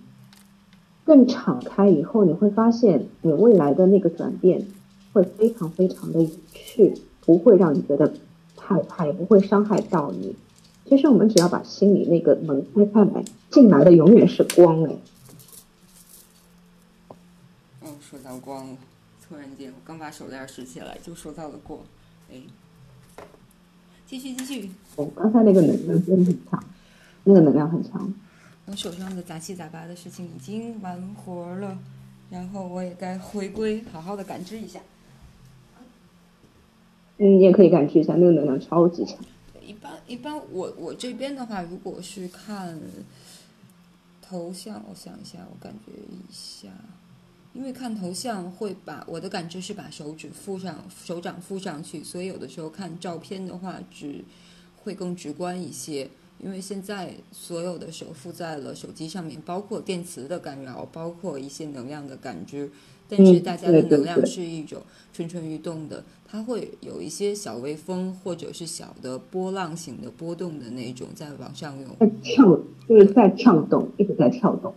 更敞开以后，你会发现你未来的那个转变会非常非常的有趣，不会让你觉得害怕，也不会伤害到你。其实我们只要把心里那个门开开来，进来的永远是光哎。哦，说到光，突然间我刚把手链拾起来，就说到了光。哎，继续继续，我刚才那个能量真的很强，那个能量很强。我手上的杂七杂八的事情已经完活了，然后我也该回归，好好的感知一下。嗯，你也可以感知一下，那个能量超级强。一般一般我我这边的话，如果是看头像，我想一下，我感觉一下，因为看头像会把我的感知是把手指附上手掌附上去，所以有的时候看照片的话，只会更直观一些。因为现在所有的手附在了手机上面，包括电磁的干扰，包括一些能量的感知，但是嗯大家的能量是一种蠢蠢欲动的，它会有一些小微风或者是小的波浪形的波动的那种在往上涌。在跳，就是在跳动，一直在跳动。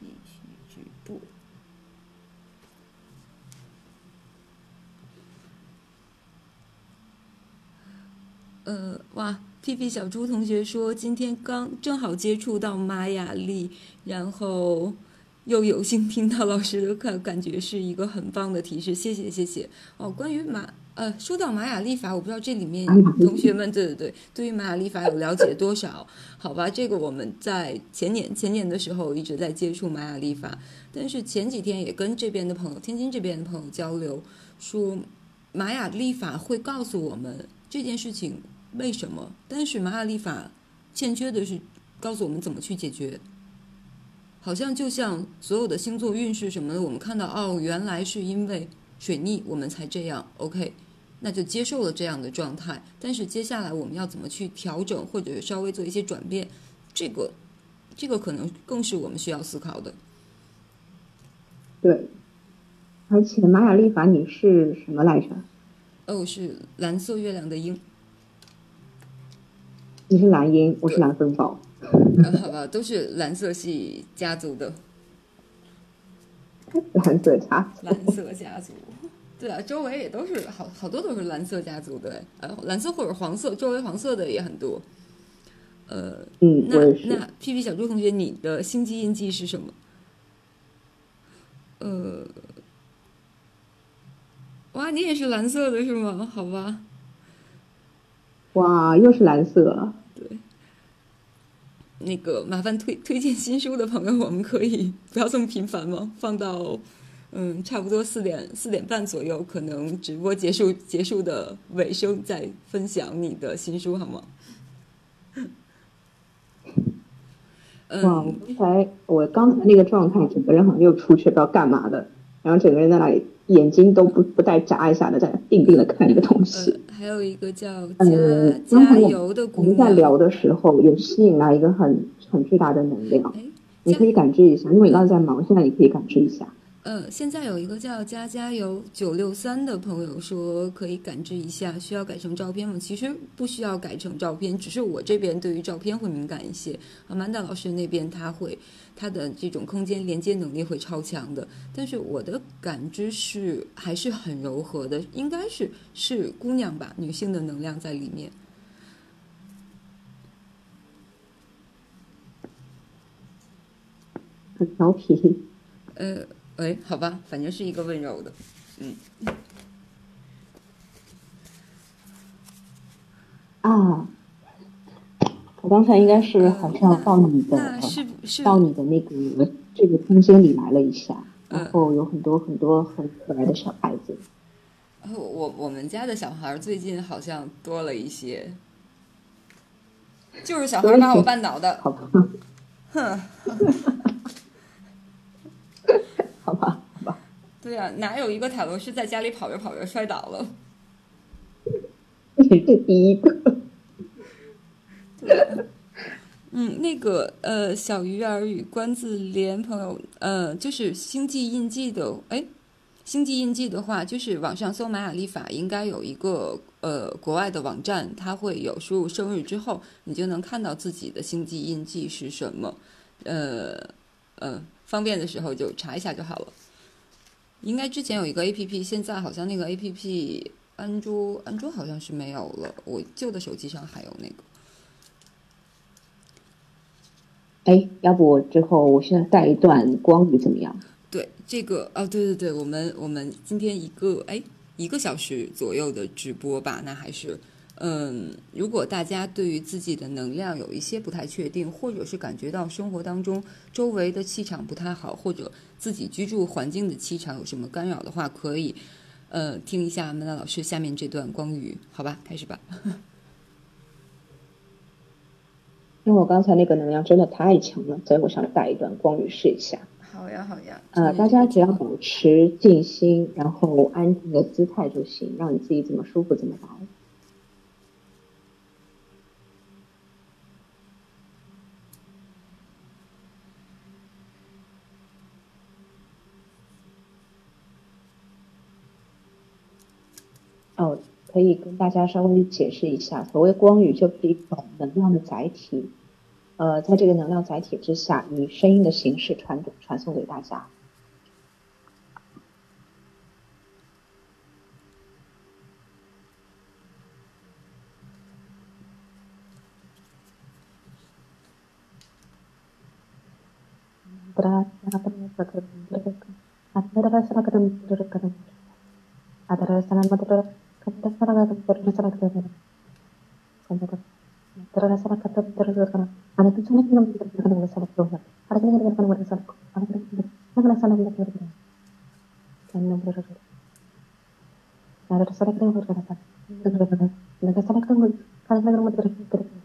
继续止不。呃，哇，P P 小猪同学说今天刚正好接触到玛雅历，然后又有幸听到老师的课，感觉是一个很棒的提示，谢谢谢谢。哦，关于玛呃，说到玛雅历法，我不知道这里面同学们对对对，对于玛雅历法有了解多少？好吧，这个我们在前年前年的时候一直在接触玛雅历法，但是前几天也跟这边的朋友，天津这边的朋友交流，说玛雅历法会告诉我们这件事情为什么，但是玛雅历法欠缺的是告诉我们怎么去解决。好像就像所有的星座运势什么的，我们看到哦，原来是因为水逆我们才这样，OK，那就接受了这样的状态。但是接下来我们要怎么去调整，或者稍微做一些转变，这个这个可能更是我们需要思考的。对，而且玛雅历法你是什么来着？哦，是蓝色月亮的鹰，你是蓝鹰，我是蓝风暴。呃，好吧，都是蓝色系家族的 蓝色家族。蓝色家族。对啊，周围也都是好好多都是蓝色家族对，呃，蓝色或者黄色，周围黄色的也很多。呃，嗯，那。那 P P 小猪同学，你的星际印记是什么？呃，哇，你也是蓝色的是吗？好吧，哇，又是蓝色。对那个麻烦推推荐新书的朋友，我们可以不要这么频繁吗？放到嗯，差不多四点四点半左右，可能直播结束结束的尾声再分享你的新书好吗？哇，刚才我刚才那个状态，整个人好像又出去不知道干嘛的，然后整个人在那里眼睛都不不带眨一下的，在定定的看一个东西。还有一个叫嗯，加加油的姑娘，我们在聊的时候有吸引来一个很很巨大的能量，哎，你可以感知一下，因为你刚才在忙，现在你可以感知一下。呃，现在有一个叫加加油九六三的朋友说可以感知一下，需要改成照片吗？其实不需要改成照片，只是我这边对于照片会敏感一些。阿曼达老师那边他会他的这种空间连接能力会超强的，但是我的感知是还是很柔和的，应该是是姑娘吧，女性的能量在里面。很调皮，呃，哎，好吧，反正是一个温柔的，嗯。啊，我刚才应该是好像到你的、那是是。到你的那个这个空间里来了一下，嗯。然后有很多很多很可爱的小孩子。我我我们家的小孩最近好像多了一些，就是小孩把我绊倒的，好吧，哼，好吧，好吧，对呀、哪有一个塔罗是在家里跑着跑着摔倒了？你是第一个。嗯，那个呃，小鱼儿与关子莲朋友，呃，就是星际印记的，哎，星际印记的话，就是网上搜玛雅历法，应该有一个呃国外的网站，它会有输入生日之后，你就能看到自己的星际印记是什么，呃呃，方便的时候就查一下就好了。应该之前有一个 A P P，现在好像那个 A P P 安卓安卓好像是没有了，我旧的手机上还有那个。哎，要不我之后我现在带一段光语怎么样？对这个哦，对对对，我们我们今天一个哎一个小时左右的直播吧，那还是嗯，如果大家对于自己的能量有一些不太确定，或者是感觉到生活当中周围的气场不太好，或者自己居住环境的气场有什么干扰的话，可以呃听一下曼达老师下面这段光语，好吧，开始吧。因为我刚才那个能量真的太强了，所以我想带一段光语试一下。好呀，好呀。呃，大家只要保持静心，然后安静的姿态就行，让你自己怎么舒服怎么来。可以跟大家稍微解释一下所谓光宇就是一种能量的载体。呃在这个能量载体之下以声音的形式传传送给大家。masyarakat bermasyarakat sampai bermasyarakat bermasyarakat அனைத்து சுமைக்கும் இருக்கிறவங்க சாப்பிடுவாங்க அடுத்த இருக்கிறவங்க சாப்பிடும் அடுத்த நாங்கள் சாப்பிட்டு இருக்கிறோம் என்ன பிறகு அதோட சடக்கிறவங்க இருக்கிறாங்க இந்த சடக்கிறவங்க கலந்து மட்டும் இருக்கிறாங்க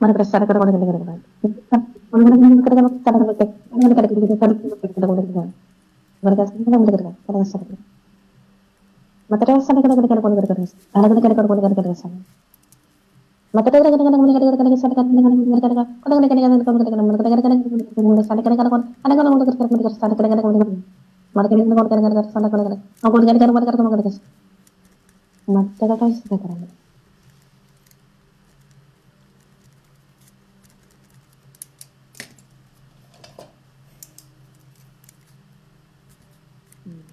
Marcela, se ha dado una característica. Marcela, se ha dado una característica. Marcela, se ha dado una característica. Marcela, se ha dado una característica. Marcela,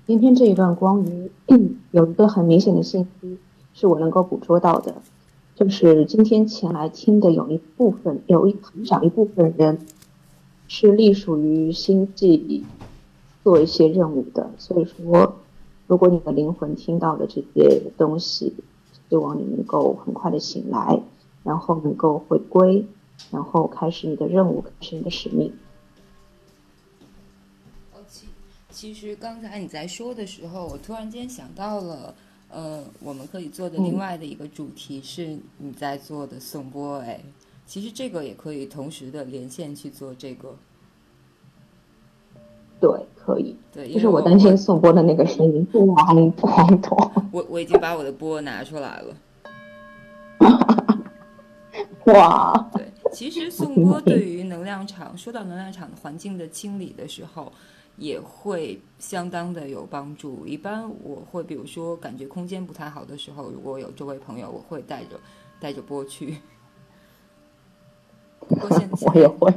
今天这一段光鱼有一个很明显的信息是我能够捕捉到的，就是今天前来听的有一部分，有一很小一部分人是隶属于星际做一些任务的，所以说，如果你的灵魂听到了这些东西，希望你能够很快的醒来，然后能够回归，然后开始你的任务，开始你的使命。其实刚才你在说的时候，我突然间想到了，呃，我们可以做的另外的一个主题是你在做的颂钵，哎，其实这个也可以同时的连线去做这个。对，可以。对，就是我担心颂钵的那个声音不黄不黄多。我我已经把我的钵拿出来了。哇！对，其实颂钵对于能量场，说到能量场的环境的清理的时候。也会相当的有帮助。一般我会，比如说感觉空间不太好的时候，如果有周围朋友，我会带着带着波去。不过现在我也会。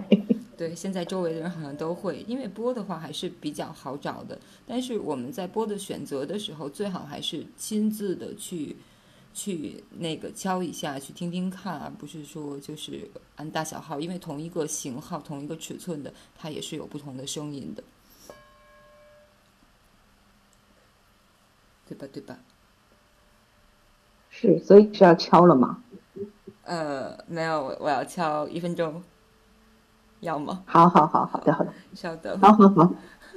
对，现在周围的人好像都会，因为波的话还是比较好找的。但是我们在波的选择的时候，最好还是亲自的去去那个敲一下，去听听看，而不是说就是按大小号，因为同一个型号、同一个尺寸的，它也是有不同的声音的。对吧？对吧？是，所以是要敲了吗？呃，没有，我我要敲一分钟，要吗？好好好，好的好的，稍等。好好好，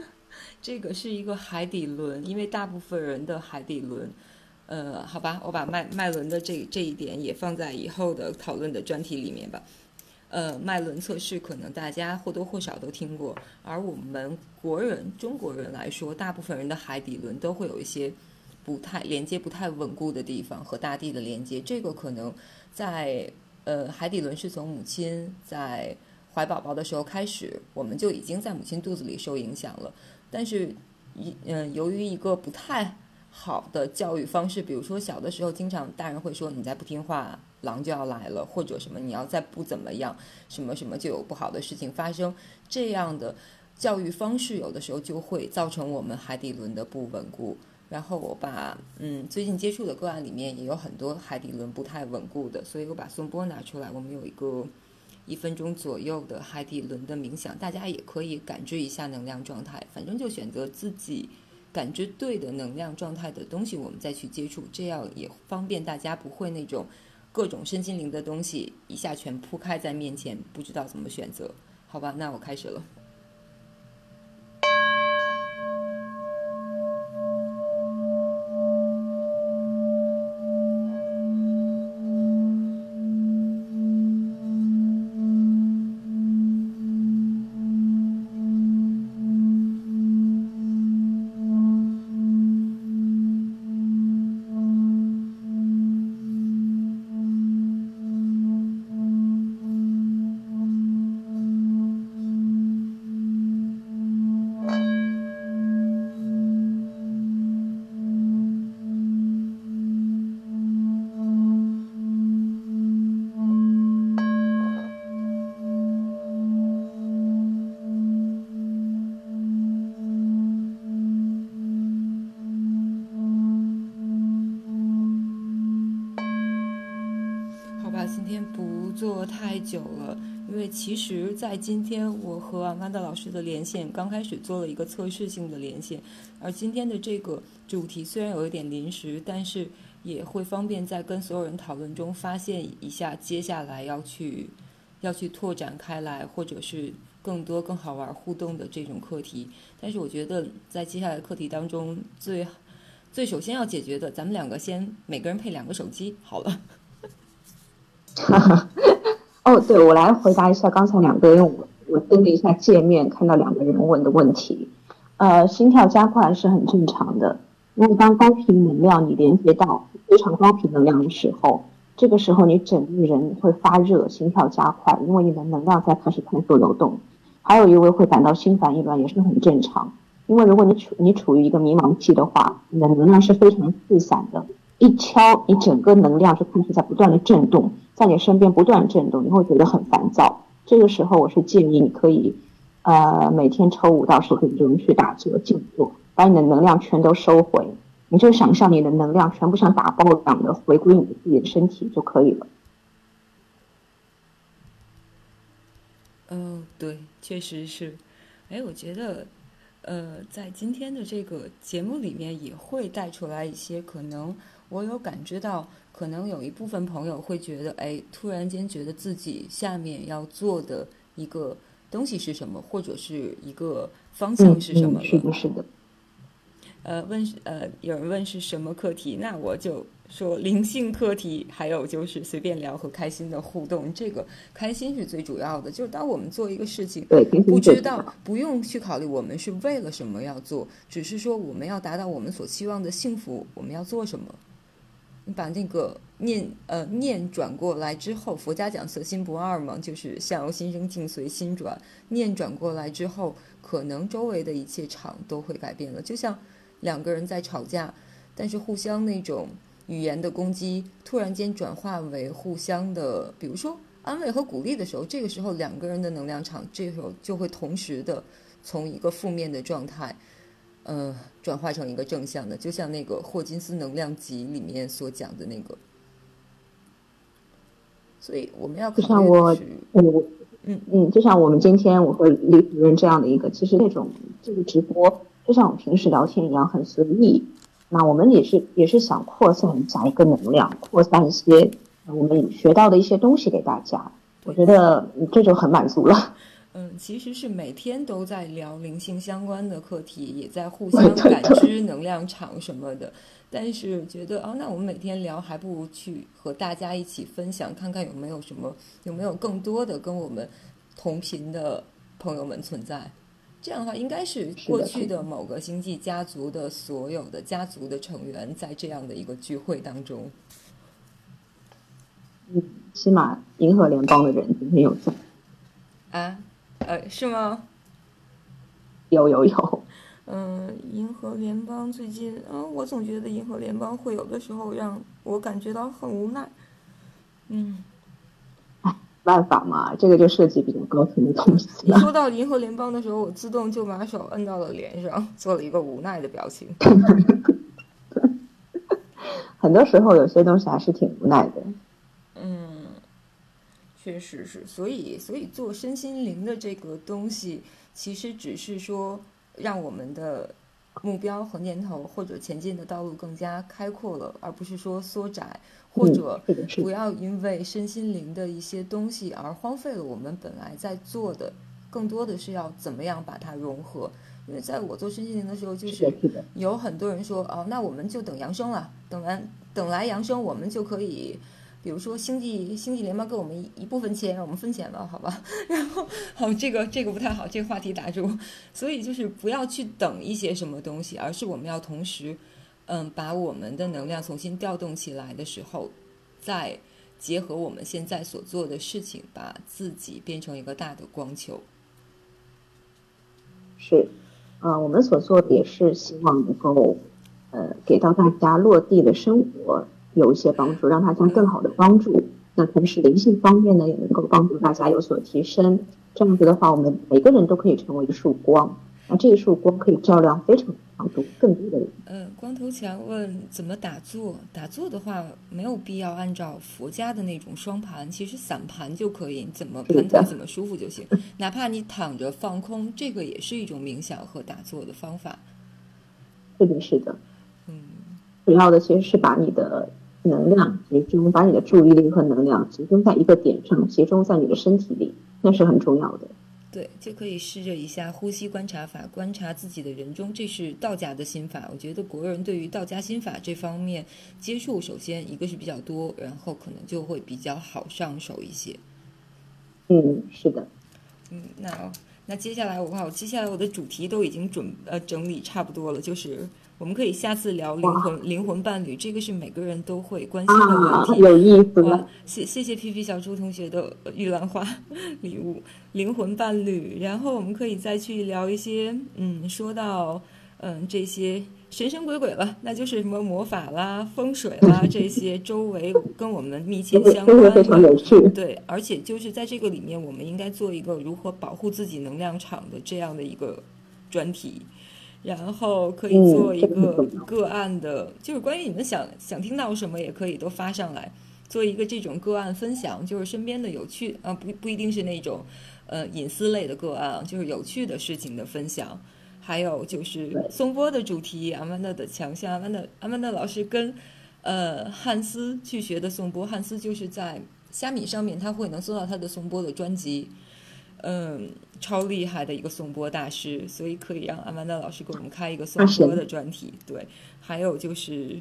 这个是一个海底轮，因为大部分人的海底轮，呃，好吧，我把麦麦轮的这这一点也放在以后的讨论的专题里面吧。呃，麦轮测试可能大家或多或少都听过，而我们国人中国人来说，大部分人的海底轮都会有一些。不太连接不太稳固的地方和大地的连接，这个可能在呃海底轮是从母亲在怀宝宝的时候开始，我们就已经在母亲肚子里受影响了。但是一嗯，由于一个不太好的教育方式，比如说小的时候，经常大人会说你再不听话，狼就要来了，或者什么你要再不怎么样，什么什么就有不好的事情发生。这样的教育方式有的时候就会造成我们海底轮的不稳固。然后我把嗯最近接触的个案里面也有很多海底轮不太稳固的，所以我把颂钵拿出来，我们有一个一分钟左右的海底轮的冥想，大家也可以感知一下能量状态，反正就选择自己感知对的能量状态的东西，我们再去接触，这样也方便大家不会那种各种身心灵的东西一下全铺开在面前，不知道怎么选择，好吧？那我开始了。其实，在今天我和阿曼达老师的连线刚开始做了一个测试性的连线，而今天的这个主题虽然有一点临时，但是也会方便在跟所有人讨论中发现一下接下来要去要去拓展开来，或者是更多更好玩互动的这种课题。但是我觉得在接下来课题当中，最最首先要解决的，咱们两个先每个人配两个手机好了。哈哈。哦，对，我来回答一下刚才两个，因为我我登了一下界面，看到两个人问的问题。呃，心跳加快是很正常的，因为当高频能量你连接到非常高频能量的时候，这个时候你整个人会发热，心跳加快，因为你的能量在开始快速流动。还有一位会感到心烦意乱，也是很正常。因为如果你处你处于一个迷茫期的话，你的能量是非常四散的，一敲你整个能量就开始在不断的震动，在你身边不断震动，你会觉得很烦躁。这个时候我是建议你可以，呃，每天抽五到十分钟去打坐静坐。把你的能量全都收回，你就想象你的能量全部像打包一样的回归你自己的身体就可以了。嗯，对，确实是。哎，我觉得，呃，在今天的这个节目里面也会带出来一些可能，我有感知到，可能有一部分朋友会觉得，哎，突然间觉得自己下面要做的一个东西是什么，或者是一个方向是什么？是的，是的。呃，问呃，有人问是什么课题，那我就说灵性课题，还有就是随便聊和开心的互动，这个开心是最主要的。就是当我们做一个事情，不知道不用去考虑我们是为了什么要做，只是说我们要达到我们所期望的幸福，我们要做什么？把那个念呃念转过来之后，佛家讲色心不二嘛，就是相由心生，境随心转。念转过来之后，可能周围的一切场都会改变了，就像。两个人在吵架，但是互相那种语言的攻击，突然间转化为互相的，比如说安慰和鼓励的时候，这个时候两个人的能量场，这时候就会同时的从一个负面的状态，呃，转化成一个正向的，就像那个霍金斯能量集里面所讲的那个。所以我们要就像我，我，嗯嗯，就像我们今天我和李主任这样的一个，其实那种这个直播。就像我们平时聊天一样，很随意。那我们也是也是想扩散一下一个能量，扩散一些我们学到的一些东西给大家。我觉得这就很满足了。嗯，其实是每天都在聊灵性相关的课题，也在互相感知能量场什么的。但是觉得哦，那我们每天聊，还不如去和大家一起分享，看看有没有什么，有没有更多的跟我们同频的朋友们存在。这样的话，应该是过去的某个星际家族的所有的家族的成员在这样的一个聚会当中。嗯，起码银河联邦的人今天有在。啊，呃，是吗？有有有。嗯，银河联邦最近，嗯，我总觉得银河联邦会有的时候让我感觉到很无奈。嗯。办法嘛，这个就涉及比较高层的东西了。说到银河联邦的时候，我自动就把手摁到了脸上，做了一个无奈的表情。很多时候，有些东西还是挺无奈的。嗯，确实是。所以，所以做身心灵的这个东西，其实只是说让我们的目标和念头或者前进的道路更加开阔了，而不是说缩窄。或者不要因为身心灵的一些东西而荒废了我们本来在做的，更多的是要怎么样把它融合。因为在我做身心灵的时候，就是有很多人说哦，那我们就等扬升了，等完等来扬升，我们就可以，比如说星际星际联盟给我们一部分钱，让我们分钱吧，好吧？然后好，这个这个不太好，这个话题打住。所以就是不要去等一些什么东西，而是我们要同时。嗯，把我们的能量重新调动起来的时候，再结合我们现在所做的事情，把自己变成一个大的光球。是，啊，我们所做的也是希望能够，呃，给到大家落地的生活有一些帮助，让大家更好的帮助。那同时灵性方面呢，也能够帮助大家有所提升。这样子的话，我们每个人都可以成为一束光。那这一束光可以照亮非常。更多的人。嗯，光头强问怎么打坐？打坐的话，没有必要按照佛家的那种双盘，其实散盘就可以，怎么盘腿怎么舒服就行。哪怕你躺着放空，这个也是一种冥想和打坐的方法。是的，是的。嗯，主要的其实是把你的能量集中，把你的注意力和能量集中在一个点上，集中在你的身体里，那是很重要的。对，就可以试着一下呼吸观察法，观察自己的人中，这是道家的心法。我觉得国人对于道家心法这方面接触，首先一个是比较多，然后可能就会比较好上手一些。嗯，是的。嗯，那那接下来我看我接下来我的主题都已经准呃整理差不多了，就是我们可以下次聊灵魂灵魂伴侣，这个是每个人都会关心的啊问，题。有意思谢谢谢皮皮小猪同学的呃玉兰花礼物，灵魂伴侣。然后我们可以再去聊一些，嗯，说到嗯这些神神鬼鬼了，那就是什么魔法啦、风水啦这些周围跟我们密切相关的非常。有趣。对，而且就是在这个里面，我们应该做一个如何保护自己能量场的这样的一个专题，然后可以嗯做一个个案的，就是关于你们想想听到什么也可以都发上来，做一个这种个案分享，就是身边的有趣啊，不不一定是那种呃隐私类的个案啊，就是有趣的事情的分享。还有就是对。颂钵的主题，阿曼达的强项，阿曼达阿曼达老师跟呃汉斯去学的颂钵，汉斯就是在虾米上面，他会能搜到他的颂钵的专辑，嗯，超厉害的一个颂钵大师，所以可以让阿曼达老师给我们开一个颂钵的专题。对，还有就是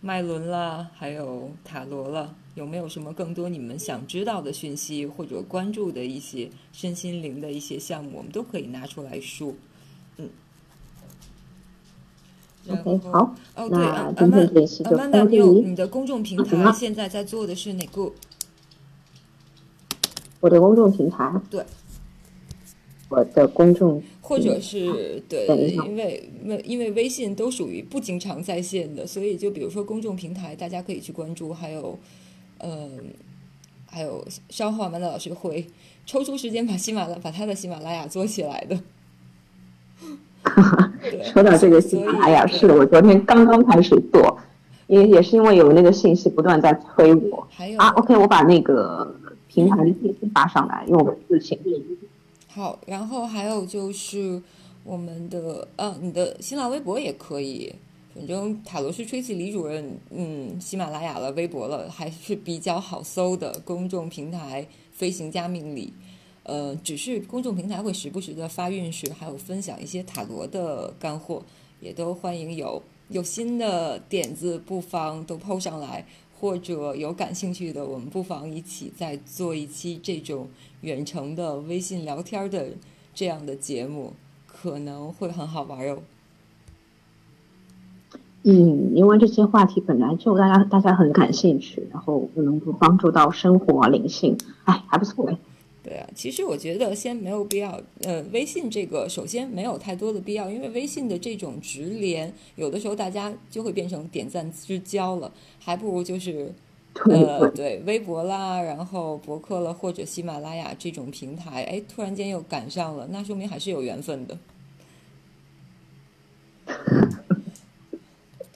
麦伦啦，还有塔罗了，有没有什么更多你们想知道的讯息或者关注的一些身心灵的一些项目，我们都可以拿出来说。嗯。然 OK，后好，哦，对，那阿阿曼阿曼达，你有。你的公众平台现在在做的是哪个？我的公众平台，对，我的公众或者是对因为微因为微信都属于不经常在线的，所以就比如说公众平台，大家可以去关注，还有，嗯、还有稍后阿曼达老师会抽出时间把喜马拉把他的喜马拉雅做起来的。说到这个喜马拉雅，是的，我昨天刚刚开始做，也也是因为有那个信息不断在催我还有啊。OK，我把那个平台的信息发上来，因为我们自行好，然后还有就是我们的呃，你的新浪微博也可以。反正塔罗师吹起李主任，嗯，喜马拉雅了，微博了，还是比较好搜的公众平台“飞行家命理”。呃，只是公众平台会时不时的发运势，还有分享一些塔罗的干货，也都欢迎有有新的点子，不妨都抛上来，或者有感兴趣的，我们不妨一起再做一期这种远程的微信聊天的这样的节目，可能会很好玩哟。嗯，因为这些话题本来就大家大家很感兴趣，然后能够帮助到生活、灵性，哎，还不错哎。对啊，其实我觉得先没有必要，呃，微信这个首先没有太多的必要，因为微信的这种直连，有的时候大家就会变成点赞之交了，还不如就是 呃，对，对，微博啦，然后博客了，或者喜马拉雅这种平台，哎，突然间又赶上了，那说明还是有缘分的。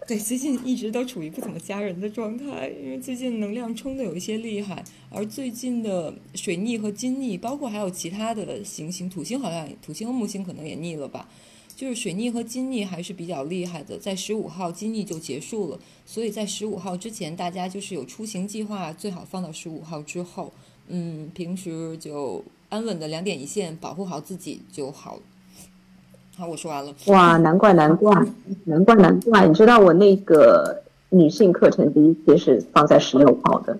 对，最近一直都处于不怎么加人的状态，因为最近能量冲的有一些厉害，而最近的水逆和金逆，包括还有其他的行星，土星好像土星和木星可能也逆了吧，就是水逆和金逆还是比较厉害的，在十五号金逆就结束了，所以在十五号之前，大家就是有出行计划，最好放到十五号之后。嗯，平时就安稳的两点一线，保护好自己就好。好，我说完了。哇，难怪难怪难怪难怪，你知道我那个女性课程第一期是放在十六号的，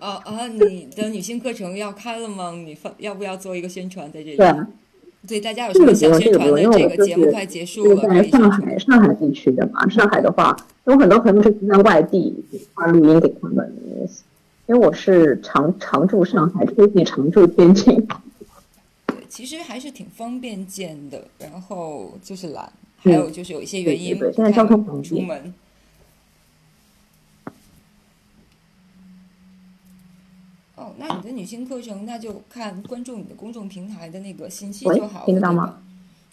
啊 啊！你的女性课程要开了吗？你放要不要做一个宣传在这里？对啊，对，大家有什么想宣传的？这个节目快结束了，在。上海上海地区的嘛。上海的话，有很多朋友是在外地发录音给他们，因为我是常常住上海，最近常住天津。对，其实还是挺方便见的，然后就是懒，还有就是有一些原因现在交通方便出门。哦，那你的女性课程，那就看关注你的公众平台的那个信息就好了，听到吗？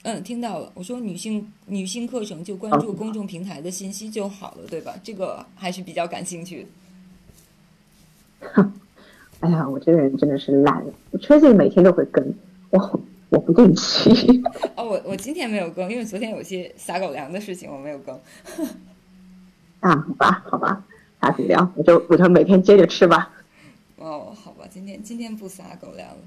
嗯，听到了。我说女性女性课程就关注哦公众平台的信息就好了，对吧？这个还是比较感兴趣的。哎呀，我这个人真的是懒，我 Tracy 每天都会跟，我我不定期。哦，我我今天没有更，因为昨天有些撒狗粮的事情，我没有更。啊，好吧，好吧，撒狗粮，我就我就每天接着吃吧。哦，好吧，今天今天不撒狗粮了。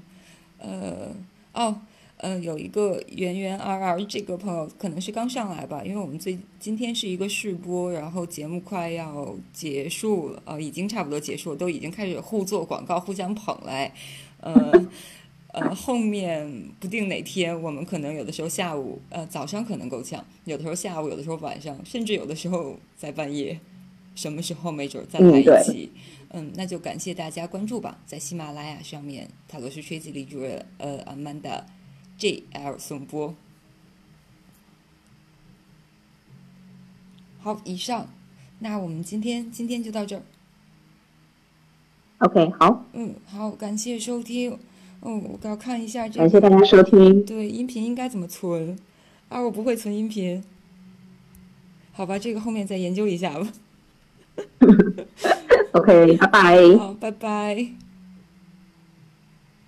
呃，哦，呃，有一个圆圆 R R 这个朋友可能是刚上来吧，因为我们最今天是一个试播，然后节目快要结束了，呃，已经差不多结束了，都已经开始互做广告，互相捧来。呃呃，后面不定哪天，我们可能有的时候下午，呃，早上可能够呛，有的时候下午，有的时候晚上，甚至有的时候在半夜，什么时候没准再来一起。嗯，那就感谢大家关注吧，在喜马拉雅上面，塔罗斯吹吉李主任，呃，Amanda J L 颂播。好，以上，那我们今天今天就到这儿。OK，好。嗯，好，感谢收听。哦，我要看一下这。感谢大家收听。对，音频应该怎么存？啊，我不会存音频。好吧，这个后面再研究一下吧。OK，拜拜。好，拜拜。